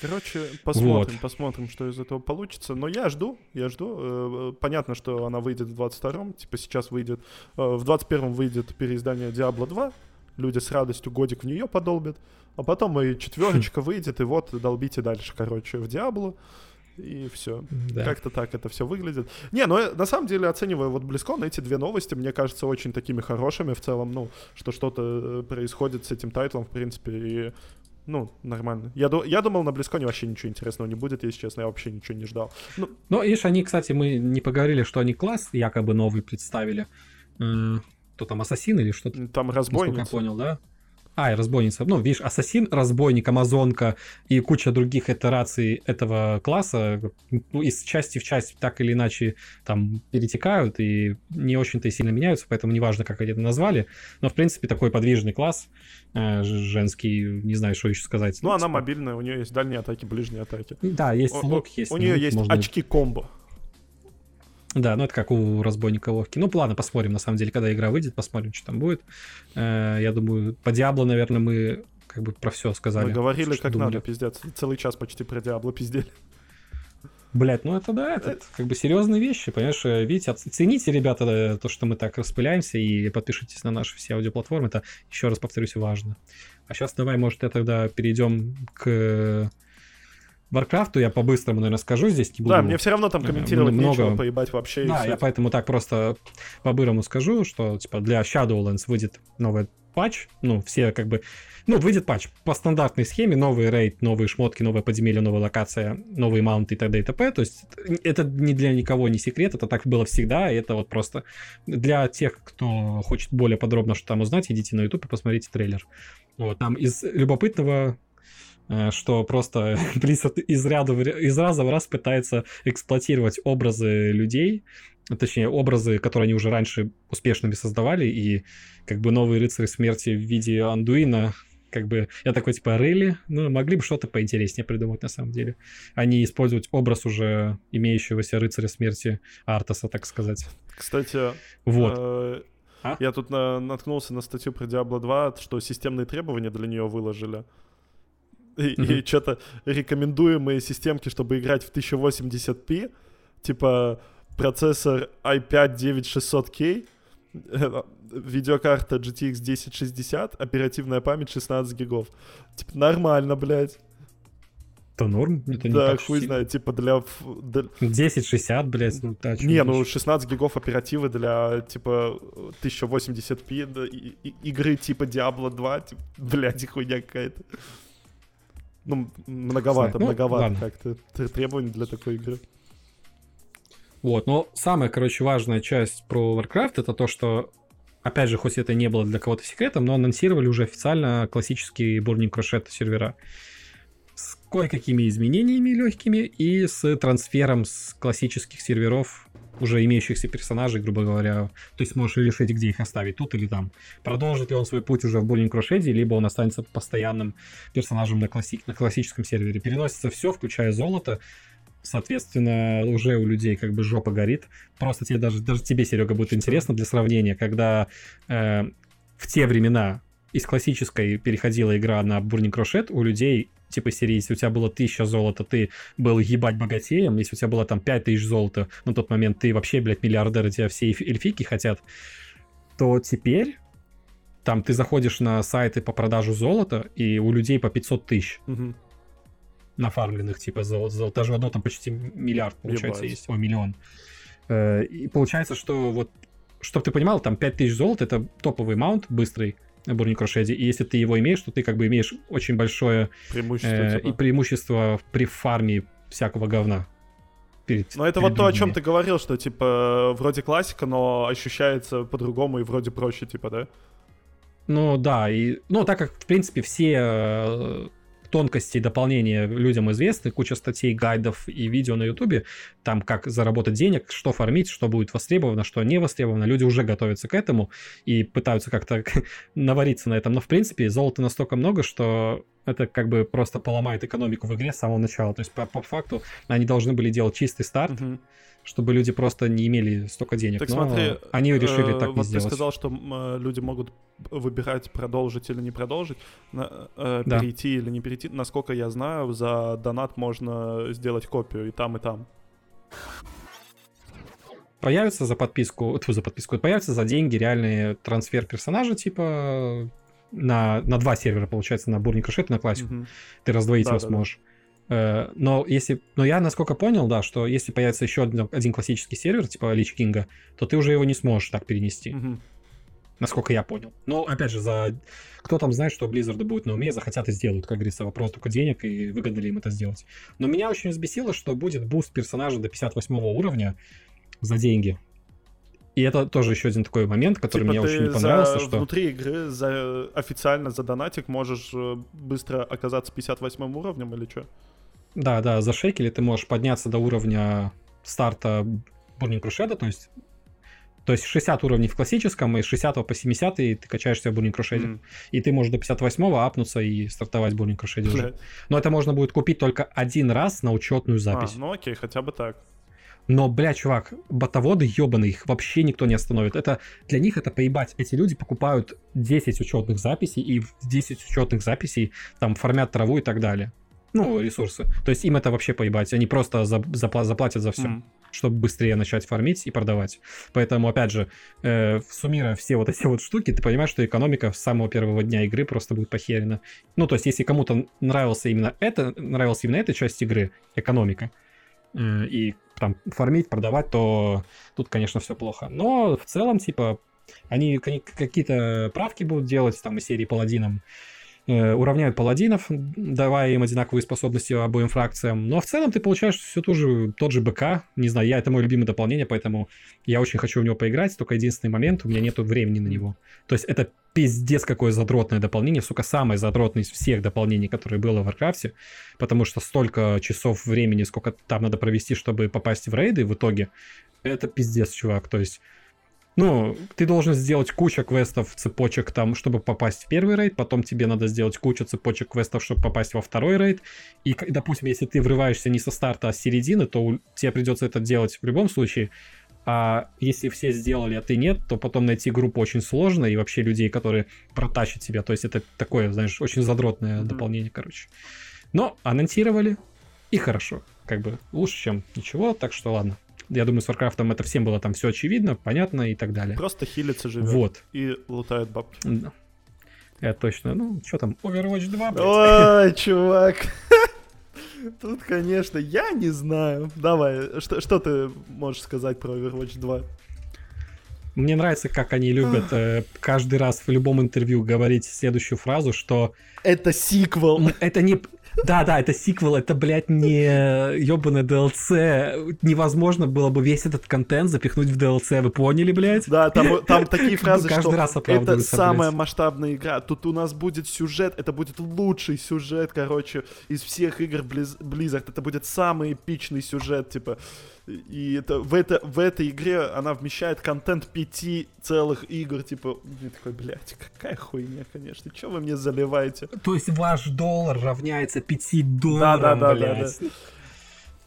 [SPEAKER 2] Короче, посмотрим, вот. посмотрим, что из этого получится. Но я жду, я жду. Э, понятно, что она выйдет в 22-м. Типа сейчас выйдет... Э, в 21-м выйдет переиздание Diablo 2. Люди с радостью годик в нее подолбят. А потом и четверочка выйдет, и вот долбите дальше, короче, в Diablo. И все. Да. Как-то так это все выглядит. Не, ну э, на самом деле, оценивая вот на эти две новости, мне кажется, очень такими хорошими в целом, ну, что что-то происходит с этим тайтлом, в принципе, и ну, нормально. Я, я думал, на Близконе вообще ничего интересного не будет, если честно, я вообще ничего не ждал.
[SPEAKER 1] Ну, ну видишь, они, кстати, мы не поговорили, что они класс якобы новый представили. Кто там, Ассасин или что-то?
[SPEAKER 2] Там разбойница.
[SPEAKER 1] Насколько я понял, да? А, и разбойница. Ну, видишь, ассасин, разбойник, амазонка и куча других итераций этого класса ну, из части в часть так или иначе там перетекают и не очень-то и сильно меняются, поэтому неважно, как они это назвали. Но, в принципе, такой подвижный класс э, женский, не знаю, что еще сказать.
[SPEAKER 2] Ну, она мобильная, у нее есть дальние атаки, ближние атаки.
[SPEAKER 1] Да, есть лук, есть...
[SPEAKER 2] У нее есть можно... очки комбо.
[SPEAKER 1] Да, ну это как у разбойника Вовки. Ну, ладно, посмотрим, на самом деле, когда игра выйдет, посмотрим, что там будет. Э, я думаю, по Диабло, наверное, мы как бы про все сказали. Мы
[SPEAKER 2] говорили, как думали. надо, пиздец. Целый час почти про Диабло пиздели.
[SPEAKER 1] Блять, ну это да, это как бы серьезные вещи, понимаешь? Э, видите, цените, ребята, то, что мы так распыляемся, и подпишитесь на наши все аудиоплатформы, это, еще раз повторюсь, важно. А сейчас давай, может, я тогда перейдем к Варкрафту я по-быстрому, наверное, скажу здесь.
[SPEAKER 2] Не буду, да, мне все равно там комментировать много... нечего, поебать вообще.
[SPEAKER 1] Да, я поэтому так просто по-бырому скажу, что типа для Shadowlands выйдет новый патч, ну, все как бы... Ну, выйдет патч по стандартной схеме, новый рейд, новые шмотки, новое подземелье, новая локация, новые маунты и т.д. и т.п. То есть это не для никого не секрет, это так было всегда, и это вот просто для тех, кто хочет более подробно что там узнать, идите на YouTube и посмотрите трейлер. Вот, там из любопытного Э, что просто Blizzard из, ряда, из раза в раз пытается эксплуатировать образы людей, точнее, образы, которые они уже раньше успешными создавали, и как бы новые рыцари смерти в виде Андуина, как бы, я такой, типа, рыли, ну, могли бы что-то поинтереснее придумать, на самом деле, а не использовать образ уже имеющегося рыцаря смерти Артаса, так сказать.
[SPEAKER 2] Кстати, вот. Э, а? Я тут на, наткнулся на статью про Diablo 2, что системные требования для нее выложили. И, mm-hmm. и что-то рекомендуемые системки, чтобы играть в 1080p, типа процессор i5 9600K, видеокарта GTX 1060, оперативная память 16 гигов. Типа нормально, блядь.
[SPEAKER 1] Это норм? Это
[SPEAKER 2] не да, хуй знает, типа для...
[SPEAKER 1] для... 1060, блядь, ну
[SPEAKER 2] да, Не, ну 16 гигов оперативы для, типа, 1080p да, и, и, игры типа Diablo 2, типа, блядь, хуйня какая-то. Ну, многовато, ну, многовато как-то требований для такой игры.
[SPEAKER 1] Вот, но самая, короче, важная часть про Warcraft это то, что, опять же, хоть это не было для кого-то секретом, но анонсировали уже официально классические Burning Crusade сервера с кое-какими изменениями легкими и с трансфером с классических серверов уже имеющихся персонажей, грубо говоря. То есть можешь решить, где их оставить, тут или там. Продолжит ли он свой путь уже в Burning Crusade, либо он останется постоянным персонажем на, класси- на классическом сервере. Переносится все, включая золото. Соответственно, уже у людей как бы жопа горит. Просто тебе даже, даже тебе, Серега, будет интересно для сравнения, когда э, в те времена из классической переходила игра на Burning Crusade, у людей типа серии, если у тебя было 1000 золота, ты был ебать богатеем, если у тебя было там 5000 золота, на тот момент ты вообще, блядь, миллиардер, тебя все эльфики хотят, то теперь там ты заходишь на сайты по продажу золота, и у людей по 500 тысяч. Угу. Нафармленных, типа, золото. золото. Даже одно там почти миллиард, получается, Ебать. есть. О, миллион. Э, и получается, что вот, чтобы ты понимал, там 5000 золота — это топовый маунт быстрый, Бурни Крушеди. И если ты его имеешь, то ты как бы имеешь очень большое
[SPEAKER 2] преимущество, э,
[SPEAKER 1] типа. и преимущество при фарме всякого говна.
[SPEAKER 2] Перед, но это вот то, о чем ты говорил, что типа вроде классика, но ощущается по-другому и вроде проще, типа, да?
[SPEAKER 1] Ну да, и ну так как в принципе все тонкости дополнения людям известны, куча статей, гайдов и видео на ютубе, там как заработать денег, что фармить, что будет востребовано, что не востребовано. Люди уже готовятся к этому и пытаются как-то навариться на этом. Но в принципе золота настолько много, что это как бы просто поломает экономику в игре с самого начала. То есть по, по факту они должны были делать чистый старт, uh-huh чтобы люди просто не имели столько денег.
[SPEAKER 2] Так Но смотри,
[SPEAKER 1] они решили э, так
[SPEAKER 2] вот
[SPEAKER 1] не сделать.
[SPEAKER 2] ты сказал, что э, люди могут выбирать продолжить или не продолжить, на, э, да. перейти или не перейти. Насколько я знаю, за донат можно сделать копию и там, и там.
[SPEAKER 1] Появится за подписку, тьфу, за подписку, появится за деньги реальный трансфер персонажа, типа на, на два сервера, получается, на Бурник и на классику. Угу. Ты раздвоить да, его да, сможешь. Да. Э, но если, но я насколько понял, да, что если появится еще один, один классический сервер типа Лич Кинга, то ты уже его не сможешь так перенести. Угу. Насколько я понял. Но опять же, за кто там знает, что Blizzard будет на уме, захотят и сделают, как говорится, вопрос только денег и выгодно ли им это сделать. Но меня очень взбесило, что будет буст персонажа до 58 уровня за деньги. И это тоже еще один такой момент, который типа мне очень не понравился,
[SPEAKER 2] за,
[SPEAKER 1] что...
[SPEAKER 2] внутри игры за, официально за донатик можешь э, быстро оказаться 58 уровнем или что?
[SPEAKER 1] Да, да, за шекели ты можешь подняться до уровня старта Burning Crusade, то есть то есть 60 уровней в классическом, и с 60 по 70 ты качаешься в Burning Crusade. Mm. И ты можешь до 58 апнуться и стартовать Burning Crusade уже. Но это можно будет купить только один раз на учетную запись.
[SPEAKER 2] А, ну окей, хотя бы так.
[SPEAKER 1] Но, бля, чувак, ботоводы ебаные, их вообще никто не остановит. Это для них это поебать. Эти люди покупают 10 учетных записей, и в 10 учетных записей там формят траву и так далее. Ну, ресурсы. То есть им это вообще поебать. Они просто за, запла- заплатят за все. Mm чтобы быстрее начать фармить и продавать. Поэтому, опять же, э, суммируя все вот эти вот штуки, ты понимаешь, что экономика с самого первого дня игры просто будет похерена. Ну, то есть, если кому-то нравился именно это, нравилась именно эта часть игры, экономика, э, и там фармить, продавать, то тут, конечно, все плохо. Но в целом, типа, они какие-то правки будут делать, там, из серии паладином, уравняют паладинов, давая им одинаковые способности обоим фракциям. Но в целом ты получаешь все тот же, тот же БК. Не знаю, я это мое любимое дополнение, поэтому я очень хочу в него поиграть. Только единственный момент, у меня нету времени на него. То есть это пиздец какое задротное дополнение, сука, самое задротное из всех дополнений, которые было в Варкрафте, потому что столько часов времени, сколько там надо провести, чтобы попасть в рейды в итоге, это пиздец, чувак, то есть ну, ты должен сделать кучу квестов, цепочек там, чтобы попасть в первый рейд, потом тебе надо сделать кучу цепочек квестов, чтобы попасть во второй рейд. И, допустим, если ты врываешься не со старта, а с середины, то тебе придется это делать в любом случае. А если все сделали, а ты нет, то потом найти группу очень сложно, и вообще людей, которые протащат тебя. То есть это такое, знаешь, очень задротное mm-hmm. дополнение, короче. Но анонсировали, и хорошо. Как бы лучше, чем ничего, так что ладно. Я думаю, с Warcraft это всем было там все очевидно, понятно и так далее.
[SPEAKER 2] Просто хилится живет.
[SPEAKER 1] Вот.
[SPEAKER 2] И лутает бабки.
[SPEAKER 1] Да. Это точно. Ну, что там, Overwatch 2,
[SPEAKER 2] блядь. Ой, чувак. Тут, конечно, я не знаю. Давай, что, что ты можешь сказать про Overwatch 2?
[SPEAKER 1] Мне нравится, как они любят э, каждый раз в любом интервью говорить следующую фразу, что...
[SPEAKER 2] Это сиквел.
[SPEAKER 1] Это не... Да, да, это сиквел, это, блядь, не ебаный DLC. Невозможно было бы весь этот контент запихнуть в DLC, вы поняли, блядь?
[SPEAKER 2] Да, там, там такие фразы, Каждый что раз это самая блядь. масштабная игра. Тут у нас будет сюжет, это будет лучший сюжет, короче, из всех игр Blizzard. Это будет самый эпичный сюжет, типа. И это, в, это, в этой игре она вмещает контент пяти целых игр, типа, я такой, блядь, какая хуйня, конечно, что вы мне заливаете?
[SPEAKER 1] То есть ваш доллар равняется пяти долларам, да, да, блядь. Да, да, да.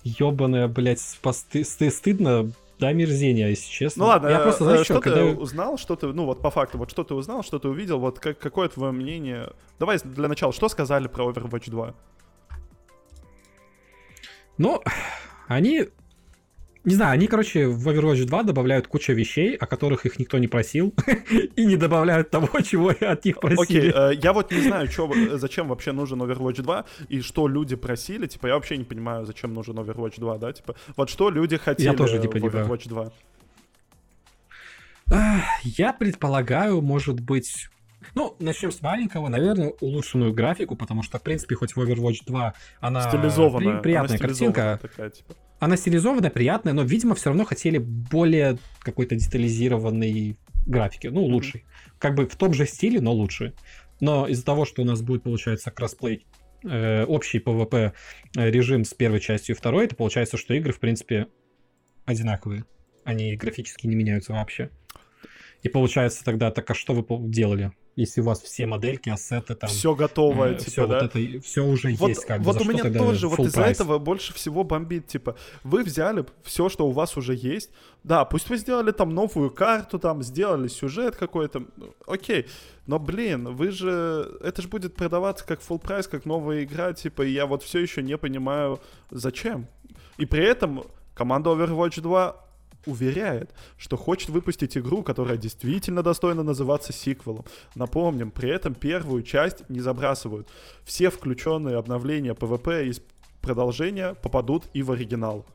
[SPEAKER 1] Ёбаная, блядь, посты, стыдно, да, мерзение, если честно.
[SPEAKER 2] Ну ладно, я просто, знаешь, что, что когда... ты узнал, что ты, ну вот по факту, вот что ты узнал, что ты увидел, вот как, какое твое мнение? Давай для начала, что сказали про Overwatch 2?
[SPEAKER 1] Ну, они не знаю, они, короче, в Overwatch 2 добавляют кучу вещей, о которых их никто не просил, и не добавляют того, чего от них просили.
[SPEAKER 2] Окей, okay, э, я вот не знаю, чё, зачем вообще нужен Overwatch 2, и что люди просили, типа, я вообще не понимаю, зачем нужен Overwatch 2, да, типа, вот что люди хотели я тоже не в Overwatch 2.
[SPEAKER 1] Я предполагаю, может быть, ну, начнем с маленького, наверное, улучшенную графику, потому что, в принципе, хоть в Overwatch 2 она
[SPEAKER 2] стилизованная,
[SPEAKER 1] приятная она картинка. Такая, типа. Она стилизованная, приятная, но, видимо, все равно хотели более какой-то детализированной графики, ну, лучшей. Mm-hmm. Как бы в том же стиле, но лучше. Но из-за того, что у нас будет, получается, кроссплей, э, общий PvP э, режим с первой частью и второй, это получается, что игры, в принципе, одинаковые. Они графически не меняются вообще. И получается тогда, так а что вы делали? Если у вас все модельки, ассеты там...
[SPEAKER 2] Все готово, э, типа,
[SPEAKER 1] все
[SPEAKER 2] да?
[SPEAKER 1] Вот это, все уже вот, есть, как
[SPEAKER 2] вот
[SPEAKER 1] бы.
[SPEAKER 2] Вот у меня тоже вот из-за этого больше всего бомбит, типа, вы взяли все, что у вас уже есть, да, пусть вы сделали там новую карту, там, сделали сюжет какой-то, окей, но, блин, вы же... Это же будет продаваться как full прайс, как новая игра, типа, и я вот все еще не понимаю, зачем. И при этом команда Overwatch 2 уверяет, что хочет выпустить игру, которая действительно достойна называться сиквелом. Напомним, при этом первую часть не забрасывают. Все включенные обновления PvP из продолжения попадут и в оригинал.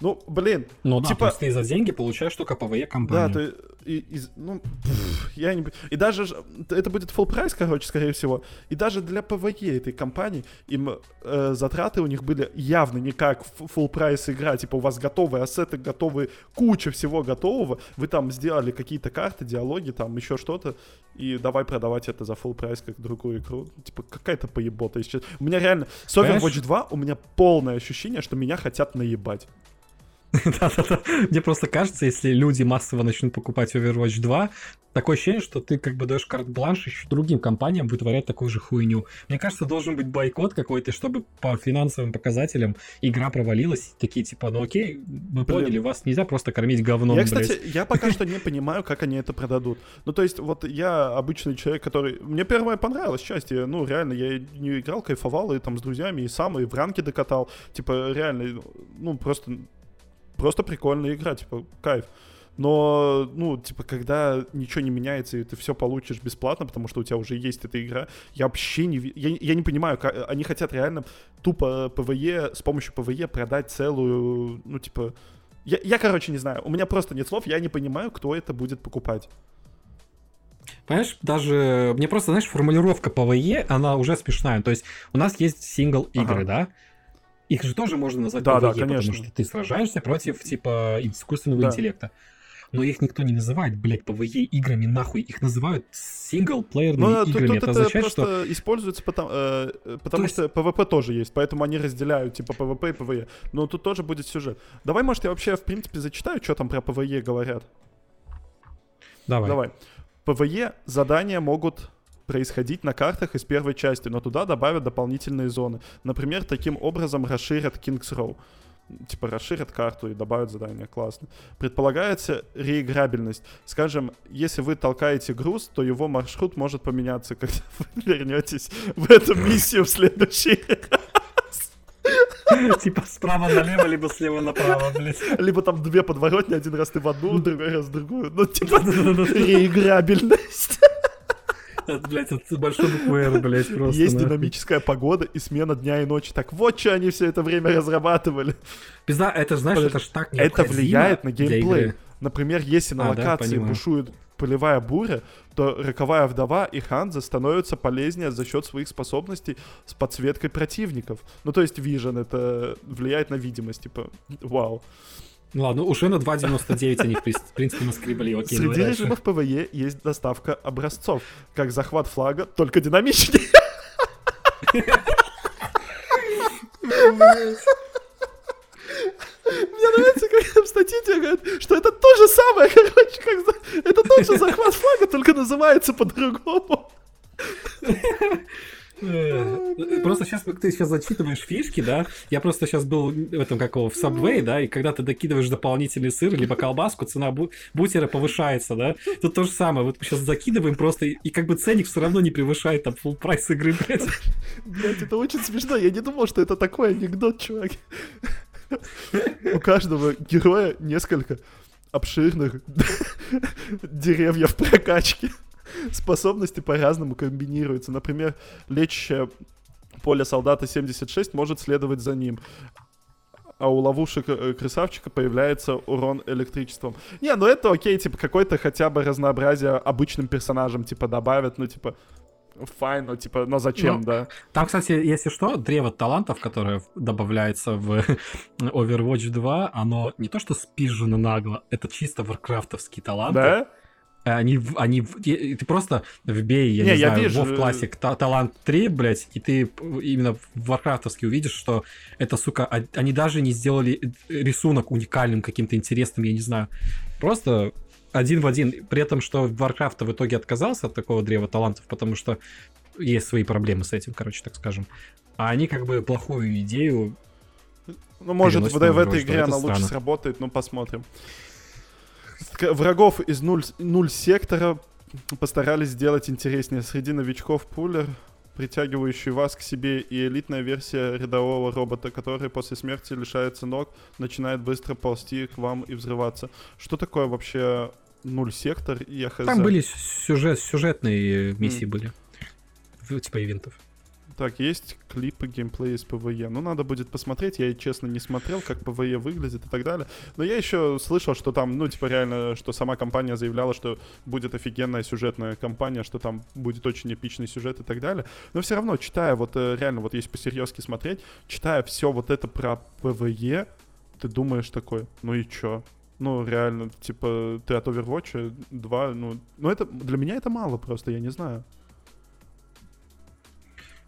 [SPEAKER 2] Ну, блин.
[SPEAKER 1] Ну да, типа... то ты за деньги получаешь только PvE компанию.
[SPEAKER 2] Да, ты... и, из, ну, пфф, я не... И даже, это будет full прайс, короче, скорее всего. И даже для PvE этой компании им э, затраты у них были явно не как full прайс игра, типа у вас готовые ассеты, готовые, куча всего готового, вы там сделали какие-то карты, диалоги, там еще что-то, и давай продавать это за full прайс как другую игру. Типа какая-то поебота. У меня реально, с? Overwatch 2 у меня полное ощущение, что меня хотят наебать.
[SPEAKER 1] Да-да-да. Мне просто кажется, если люди массово начнут покупать Overwatch 2, такое ощущение, что ты как бы даешь карт-бланш еще другим компаниям вытворять такую же хуйню. Мне кажется, должен быть бойкот какой-то, чтобы по финансовым показателям игра провалилась. Такие типа, ну окей, мы
[SPEAKER 2] Блин.
[SPEAKER 1] поняли, вас нельзя просто кормить говном,
[SPEAKER 2] я,
[SPEAKER 1] блядь.
[SPEAKER 2] кстати, я пока что не понимаю, как они это продадут. Ну, то есть, вот я обычный человек, который... Мне первое понравилось счастье. Ну, реально, я не играл, кайфовал, и там с друзьями, и сам, и в ранке докатал. Типа, реально, ну, просто... Просто прикольная игра, типа, кайф. Но, ну, типа, когда ничего не меняется, и ты все получишь бесплатно, потому что у тебя уже есть эта игра, я вообще не... Я, я не понимаю, как... они хотят реально тупо PvE, с помощью PvE продать целую, ну, типа... Я, я, короче, не знаю. У меня просто нет слов, я не понимаю, кто это будет покупать.
[SPEAKER 1] Понимаешь, даже мне просто, знаешь, формулировка PvE, она уже смешная. То есть у нас есть сингл игры,
[SPEAKER 2] Ага.
[SPEAKER 1] да? Их же тоже можно назвать
[SPEAKER 2] Да, да,
[SPEAKER 1] PvE,
[SPEAKER 2] конечно.
[SPEAKER 1] потому что ты сражаешься против, типа, искусственного
[SPEAKER 2] Да.
[SPEAKER 1] интеллекта. Но их никто не называет, блядь, PvE играми, нахуй. Их называют синглплеерными
[SPEAKER 2] тут,
[SPEAKER 1] играми.
[SPEAKER 2] тут
[SPEAKER 1] это
[SPEAKER 2] это
[SPEAKER 1] означает,
[SPEAKER 2] просто
[SPEAKER 1] что...
[SPEAKER 2] используется потому, э, э, потому
[SPEAKER 1] То
[SPEAKER 2] что PvP тоже есть, поэтому они разделяют типа PvP и PvE. Но тут тоже будет сюжет. Давай, может, я вообще, в принципе, зачитаю, что там про PvE говорят.
[SPEAKER 1] Давай.
[SPEAKER 2] Давай. PvE задания могут происходить на картах из первой части, но туда добавят дополнительные зоны. Например, таким образом расширят Kings Row. Типа расширят карту и добавят задания. Классно. Предполагается реиграбельность. Скажем, если вы толкаете груз, то его маршрут может поменяться, когда вы вернетесь в эту миссию в следующий
[SPEAKER 1] Типа справа налево, либо слева направо, блядь.
[SPEAKER 2] Либо там две подворотни, один раз ты в одну, другой раз в другую. Ну, типа, реиграбельность.
[SPEAKER 1] Это, блядь, это большой буквы «Р», блядь, просто.
[SPEAKER 2] Есть динамическая погода и смена дня и ночи. Так вот, что они все это время разрабатывали.
[SPEAKER 1] Пизда, это, знаешь, это ж так
[SPEAKER 2] Это влияет на геймплей. Например, если на
[SPEAKER 1] А,
[SPEAKER 2] локации бушует полевая буря, то роковая вдова и Ханза становятся полезнее за счет своих способностей с подсветкой противников. Ну, то есть Vision это влияет на видимость, типа, вау.
[SPEAKER 1] Ну ладно, уже на 2.99 они, в при- в принципе, наскребли. Окей, давай
[SPEAKER 2] Среди режимов ПВЕ есть доставка образцов, как захват флага, только динамичнее. Мне нравится, как там в статье тебе говорят, что это то же самое, короче, как это тот же захват флага, только называется по-другому.
[SPEAKER 1] Э, Просто сейчас ты сейчас зачитываешь фишки, да? Я просто сейчас был в этом какого в Subway, да, и когда ты докидываешь дополнительный сыр либо колбаску, цена бу- бутера повышается, да? Тут то же самое. Вот мы сейчас закидываем просто, и, как бы ценник все равно не превышает там full прайс игры, блядь.
[SPEAKER 2] Блять, это очень смешно. Я не думал, что это такой анекдот, чувак. У каждого героя несколько обширных деревьев прокачки. Способности по-разному комбинируются. Например, лечащее поле солдата 76 может следовать за ним. А у ловушек э, красавчика появляется урон электричеством. Не, ну это окей, типа какой-то хотя бы разнообразие обычным персонажам, типа, добавят, ну, типа, fine, ну, типа, но зачем,
[SPEAKER 1] Ну,
[SPEAKER 2] да?
[SPEAKER 1] Там, кстати, если что, древо талантов, которое добавляется в Overwatch 2, оно не то что спизжено нагло, это чисто варкрафтовские таланты.
[SPEAKER 2] Да?
[SPEAKER 1] Они, в- они, в- и- и ты просто вбей, я
[SPEAKER 2] Не,
[SPEAKER 1] не,
[SPEAKER 2] я
[SPEAKER 1] знаю,
[SPEAKER 2] вижу.
[SPEAKER 1] WoW Classic та- талант 3, блядь, и ты именно в варкрафтовский увидишь, что это, сука, а- они даже не сделали э, рисунок уникальным, каким-то интересным, я не знаю. Просто один в один. При этом, что Warcraft в итоге отказался от такого древа талантов, потому что есть свои проблемы с этим, короче, так скажем. А они как бы плохую идею
[SPEAKER 2] Ну, может, в, в этой игре она лучше сработает, ну, посмотрим. Врагов из нуль, нуль сектора постарались сделать интереснее. Среди новичков puller, притягивающий вас к себе, и элитная версия рядового робота, который после смерти лишается ног, начинает быстро ползти к вам и взрываться. Что такое вообще нуль сектор и?
[SPEAKER 1] Там были сюжет, сюжетные миссии были. В- Типа ивентов.
[SPEAKER 2] Так, есть клипы геймплея из PvE. Ну, надо будет посмотреть. Я, честно, не смотрел, как PvE выглядит и так далее. Но я еще слышал, что там, ну, типа, реально, что сама компания заявляла, что будет офигенная сюжетная компания, что там будет очень эпичный сюжет и так далее. Но все равно, читая, вот э, реально, вот если по-серьезки смотреть, читая все вот это про PvE, ты думаешь такой, ну и чё? Ну, реально, типа, ты от Overwatch 2, ну, ну это, для меня это мало просто, я не знаю.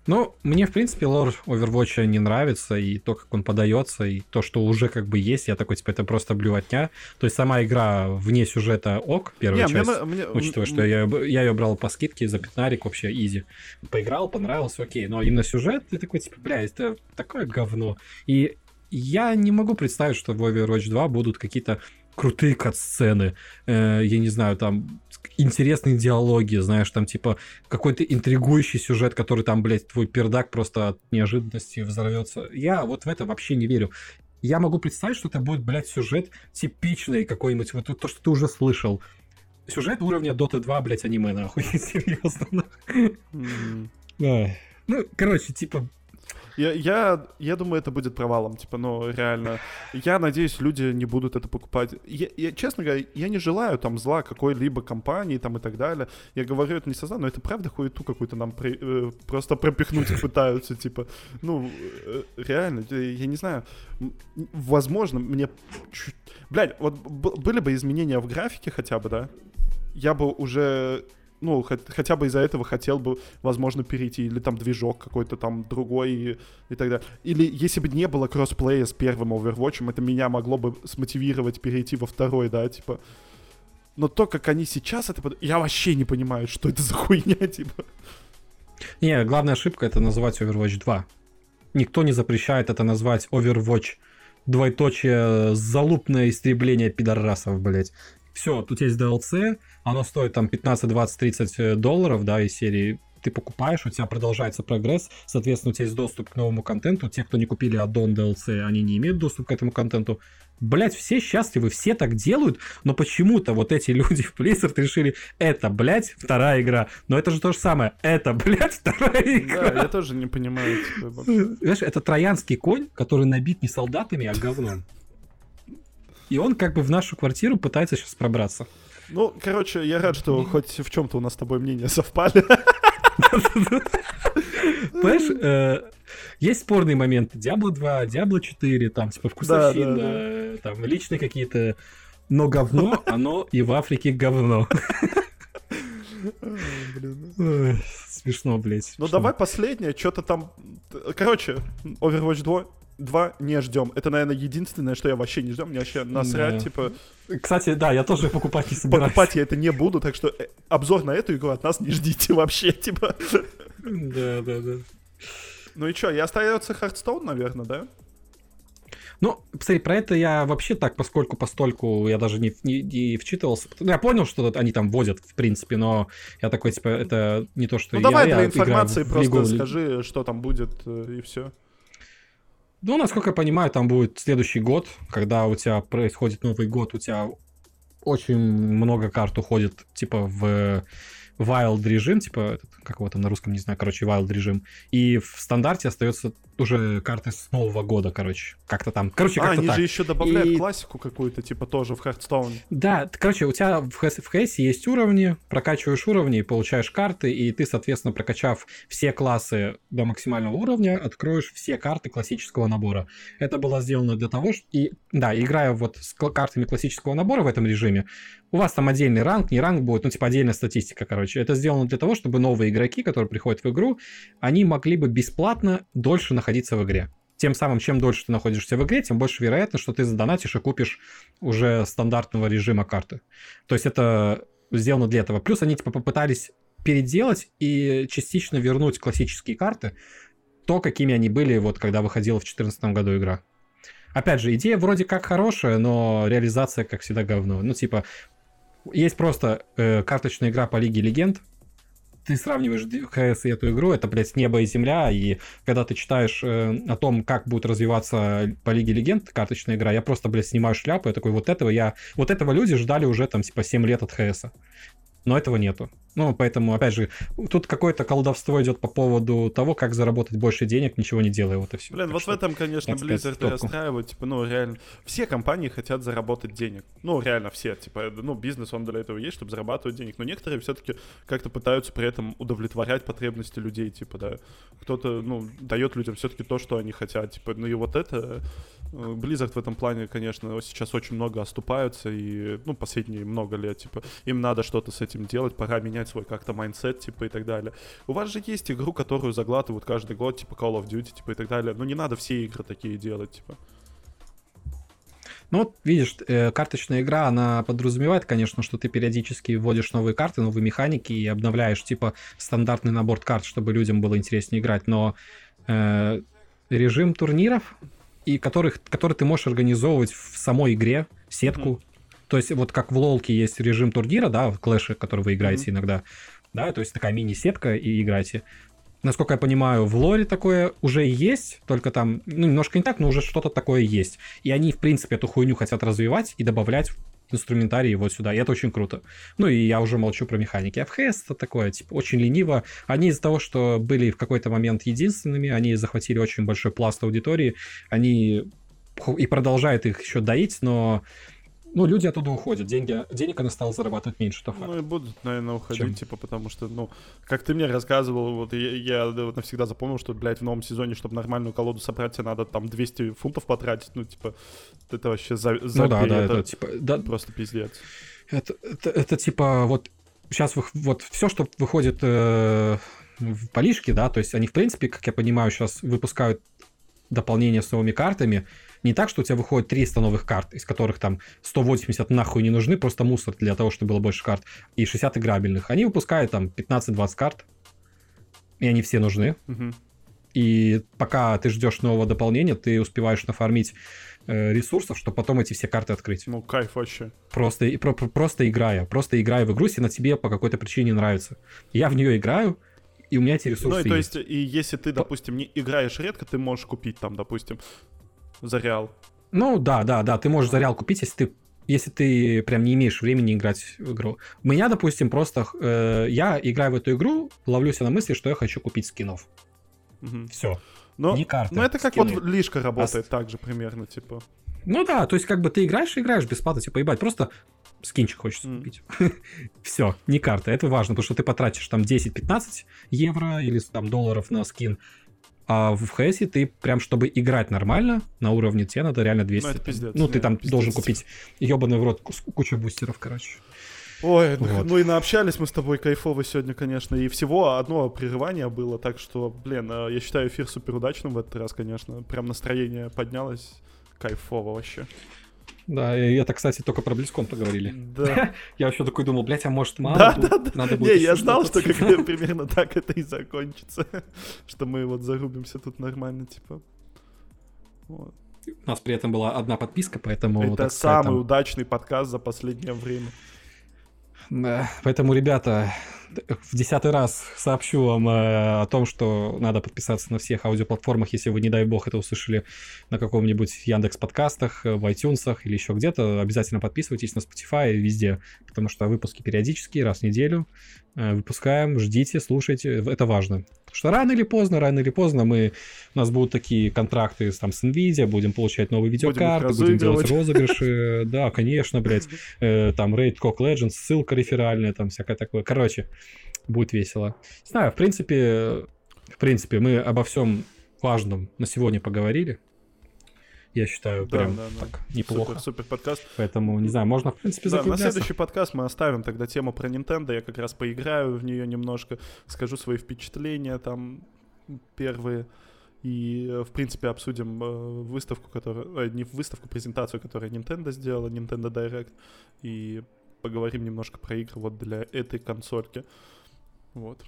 [SPEAKER 1] Ну, мне, в принципе, лор Overwatch не нравится, и то, как он подается, и то, что уже как бы есть, я такой, типа, это просто блювотня. То есть сама игра вне сюжета ок, первая не, часть, мне, мне, учитывая, что я, я ее брал по скидке за пятнарик вообще изи. Поиграл, понравился, окей, но именно сюжет, ты такой, типа, бля, это такое говно. И я не могу представить, что в Overwatch 2 будут какие-то крутые кат-сцены, э, я не знаю, там интересные диалоги, знаешь, там типа какой-то интригующий сюжет, который там, блядь, твой пердак просто от неожиданности взорвется. Я вот в это вообще не верю. Я могу представить, что это будет, блядь, сюжет типичный какой-нибудь, вот то, что ты уже слышал. Сюжет уровня Dota 2, блядь, аниме, нахуй, серьезно. Ну, короче, типа,
[SPEAKER 2] я, я, я думаю, это будет провалом. Типа, ну, реально. Я надеюсь, люди не будут это покупать. Я, я, честно говоря, я не желаю там зла какой-либо компании там и так далее. Я говорю это не со зла, но это правда хуету какую-то нам при, э, просто пропихнуть пытаются. Типа, ну, э, реально, я не знаю. Возможно, мне... Чуть... Блядь, вот были бы изменения в графике хотя бы, да? Я бы уже ну, хотя бы из-за этого хотел бы, возможно, перейти, или там движок какой-то там другой и, и так далее. Или если бы не было кроссплея с первым Overwatch, это меня могло бы смотивировать перейти во второй, да, типа. Но то, как они сейчас это... Я вообще не понимаю, что это за хуйня, типа.
[SPEAKER 1] Не, главная ошибка это называть Overwatch 2. Никто не запрещает это назвать Overwatch двоеточие залупное истребление пидорасов, блять. Все, тут есть DLC, оно стоит там 15, 20, 30 долларов, да, из серии ты покупаешь, у тебя продолжается прогресс, соответственно, у тебя есть доступ к новому контенту. Те, кто не купили аддон DLC, они не имеют доступ к этому контенту. Блять, все счастливы, все так делают, но почему-то вот эти люди в Blizzard решили, это, блять, вторая игра. Но это же то же самое, это, блять, вторая игра.
[SPEAKER 2] Да, я тоже не понимаю.
[SPEAKER 1] Типа, Знаешь, это троянский конь, который набит не солдатами, а говном. И он как бы в нашу квартиру пытается сейчас пробраться.
[SPEAKER 2] Ну, короче, я рад, что хоть в чем-то у нас с тобой мнения совпали.
[SPEAKER 1] Понимаешь, э, есть спорные моменты. Diablo 2, Diablo 4, там, типа, вкусовщина, там, личные какие-то... Но говно, оно и в Африке говно. Смешно, блядь.
[SPEAKER 2] Ну давай последнее, что-то там... Короче, Overwatch 2 2 не ждем. Это, наверное, единственное, что я вообще не ждем. Мне вообще насрать, да. типа...
[SPEAKER 1] Кстати, да, я тоже покупать не собираюсь.
[SPEAKER 2] Покупать я это не буду, так что э, обзор на эту игру от нас не ждите вообще, типа.
[SPEAKER 1] Да, да, да.
[SPEAKER 2] Ну и что, и остается Hearthstone, наверное, да?
[SPEAKER 1] Ну, посмотри, про это я вообще так, поскольку постольку я даже не, не, не вчитывался. Ну, я понял, что они там возят, в принципе, но я такой, типа, это не то, что
[SPEAKER 2] ну,
[SPEAKER 1] я...
[SPEAKER 2] давай для я информации просто Лигу... скажи, что там будет, э, и все.
[SPEAKER 1] Ну, насколько я понимаю, там будет следующий год, когда у тебя происходит Новый год, у тебя очень много карт уходит, типа, в wild режим, типа, как его там на русском, не знаю, короче, wild режим. И в стандарте остается уже карты с Нового года, короче. Как-то там. Короче,
[SPEAKER 2] как-то
[SPEAKER 1] а,
[SPEAKER 2] они
[SPEAKER 1] так.
[SPEAKER 2] же еще добавляют и... классику какую-то, типа, тоже в Hearthstone.
[SPEAKER 1] Да, короче, у тебя в, в есть уровни, прокачиваешь уровни, получаешь карты, и ты, соответственно, прокачав все классы до максимального уровня, откроешь все карты классического набора. Это было сделано для того, что... И, да, играя вот с картами классического набора в этом режиме, у вас там отдельный ранг, не ранг будет, ну, типа, отдельная статистика, короче. Это сделано для того, чтобы новые игроки, которые приходят в игру, они могли бы бесплатно дольше находиться в игре. Тем самым, чем дольше ты находишься в игре, тем больше вероятно, что ты задонатишь и купишь уже стандартного режима карты. То есть это сделано для этого. Плюс они типа попытались переделать и частично вернуть классические карты, то, какими они были, вот когда выходила в 2014 году игра. Опять же, идея вроде как хорошая, но реализация, как всегда, говно. Ну, типа, есть просто э, карточная игра по Лиге Легенд, ты сравниваешь ХС и эту игру, это, блядь, небо и земля, и когда ты читаешь э, о том, как будет развиваться по Лиге Легенд карточная игра, я просто, блядь, снимаю шляпу, я такой, вот этого я... Вот этого люди ждали уже, там, типа, 7 лет от ХС. но этого нету. Ну, поэтому, опять же, тут какое-то колдовство идет по поводу того, как заработать больше денег, ничего не делая, вот и все.
[SPEAKER 2] Блин, так вот в этом, конечно, Blizzard и расстраивает, типа, ну, реально, все компании хотят заработать денег. Ну, реально все, типа, ну, бизнес, он для этого есть, чтобы зарабатывать денег, но некоторые все-таки как-то пытаются при этом удовлетворять потребности людей, типа, да. Кто-то, ну, дает людям все-таки то, что они хотят, типа, ну и вот это э, Blizzard в этом плане, конечно, сейчас очень много оступаются, и, ну, последние много лет, типа, им надо что-то с этим делать, пора менять свой как-то mindset, типа, и так далее. У вас же есть игру, которую заглатывают каждый год, типа Call of Duty, типа, и так далее. Но не надо все игры такие делать, типа.
[SPEAKER 1] Ну, вот, видишь, э, карточная игра, она подразумевает, конечно, что ты периодически вводишь новые карты, новые механики и обновляешь, типа, стандартный набор карт, чтобы людям было интереснее играть, но э, режим турниров, и которых, который ты можешь организовывать в самой игре, сетку, mm-hmm. То есть вот как в Лолке есть режим турнира, да, в Клэше, который вы играете mm-hmm. иногда, да, то есть такая мини-сетка и играете. Насколько я понимаю, в лоре такое уже есть, только там, ну, немножко не так, но уже что-то такое есть. И они, в принципе, эту хуйню хотят развивать и добавлять инструментарий вот сюда, и это очень круто. Ну и я уже молчу про механики. В ХС это такое, типа, очень лениво. Они из-за того, что были в какой-то момент единственными, они захватили очень большой пласт аудитории, они и продолжают их еще доить, но ну, люди оттуда уходят, деньги, денег она стала зарабатывать меньше, то
[SPEAKER 2] факт. Ну и будут, наверное, уходить, Чем? типа, потому что, ну, как ты мне рассказывал, вот я, я навсегда запомнил, что, блядь, в новом сезоне, чтобы нормальную колоду собрать, тебе надо там 200 фунтов потратить, ну, типа, это вообще за, за
[SPEAKER 1] ну, да, да, это, это, типа, да,
[SPEAKER 2] просто пиздец.
[SPEAKER 1] Это, это, это, типа, вот сейчас вы, вот все, что выходит э, в полишке, да, то есть они, в принципе, как я понимаю, сейчас выпускают дополнение с новыми картами, не так, что у тебя выходит 300 новых карт, из которых там 180 нахуй не нужны, просто мусор для того, чтобы было больше карт, и 60 играбельных. Они выпускают там 15-20 карт, и они все нужны.
[SPEAKER 2] Угу.
[SPEAKER 1] И пока ты ждешь нового дополнения, ты успеваешь нафармить э, ресурсов, чтобы потом эти все карты открыть.
[SPEAKER 2] Ну, кайф вообще.
[SPEAKER 1] Просто, и, про, просто играя. Просто играя в игру, если на тебе по какой-то причине нравится. Я в нее играю, и у меня эти ресурсы Ну, и
[SPEAKER 2] то есть, есть, и если ты, допустим, не играешь редко, ты можешь купить там, допустим, за Реал.
[SPEAKER 1] Ну да, да, да, ты можешь за Реал купить, если ты если ты прям не имеешь времени играть в игру. У меня, допустим, просто э, я играю в эту игру, ловлюсь на мысли, что я хочу купить скинов.
[SPEAKER 2] Угу.
[SPEAKER 1] Все.
[SPEAKER 2] Но, не карты. Ну это как скины. вот лишка работает а... так же примерно, типа.
[SPEAKER 1] Ну да, то есть как бы ты играешь и играешь бесплатно, типа, ебать, просто скинчик хочется mm. купить. Все, не карта, это важно, потому что ты потратишь там 10-15 евро или там долларов на скин, а в ХС ты прям, чтобы играть нормально на уровне, тебе надо реально 200. Ну, это пиздец, ну ты там пиздец. должен купить ебаный в рот кучу бустеров, короче.
[SPEAKER 2] Ой, вот. ну и наобщались мы с тобой кайфово сегодня, конечно. И всего одно прерывание было, так что, блин, э, я считаю эфир супер удачным в этот раз, конечно. Прям настроение поднялось. Кайфово вообще.
[SPEAKER 1] Да, и это, кстати, только про Близкон поговорили.
[SPEAKER 2] Да.
[SPEAKER 1] я вообще такой думал, блядь, а может мало?
[SPEAKER 2] Да, да, да. Надо будет Не, я знал, что как примерно так это и закончится. что мы вот зарубимся тут нормально, типа.
[SPEAKER 1] Вот. У нас при этом была одна подписка, поэтому...
[SPEAKER 2] Это самый удачный подкаст за последнее время.
[SPEAKER 1] Да, поэтому, ребята, в десятый раз сообщу вам э, о том, что надо подписаться на всех аудиоплатформах, если вы, не дай бог, это услышали на каком-нибудь Яндекс подкастах, э, в iTunes или еще где-то. Обязательно подписывайтесь на Spotify везде, потому что выпуски периодические, раз в неделю. Э, выпускаем, ждите, слушайте, это важно. Потому что рано или поздно, рано или поздно мы, у нас будут такие контракты там, с NVIDIA, будем получать новые видеокарты, будем, будем делать розыгрыши. Да, конечно, блядь. Там Raid Cock Legends, ссылка реферальная, там всякое такое. Короче, будет весело. Не знаю, в принципе, в принципе, мы обо всем важном на сегодня поговорили. Я считаю, да, прям да, да. так неплохо.
[SPEAKER 2] Супер, супер подкаст.
[SPEAKER 1] Поэтому, не знаю, можно, в принципе,
[SPEAKER 2] да, На следующий подкаст мы оставим тогда тему про Nintendo. Я как раз поиграю в нее немножко, скажу свои впечатления там первые. И, в принципе, обсудим э, выставку, которую... Э, не выставку, презентацию, которую Nintendo сделала, Nintendo Direct. И поговорим немножко про игры вот для этой консольки. Вот.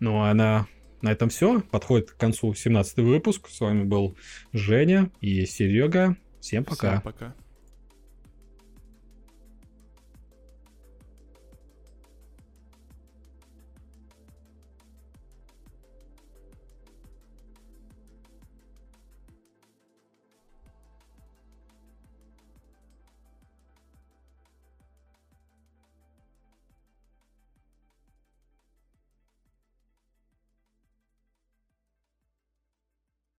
[SPEAKER 1] Ну, а на, на этом все. Подходит к концу 17 выпуск. С вами был Женя и Серега. Всем пока.
[SPEAKER 2] Всем пока.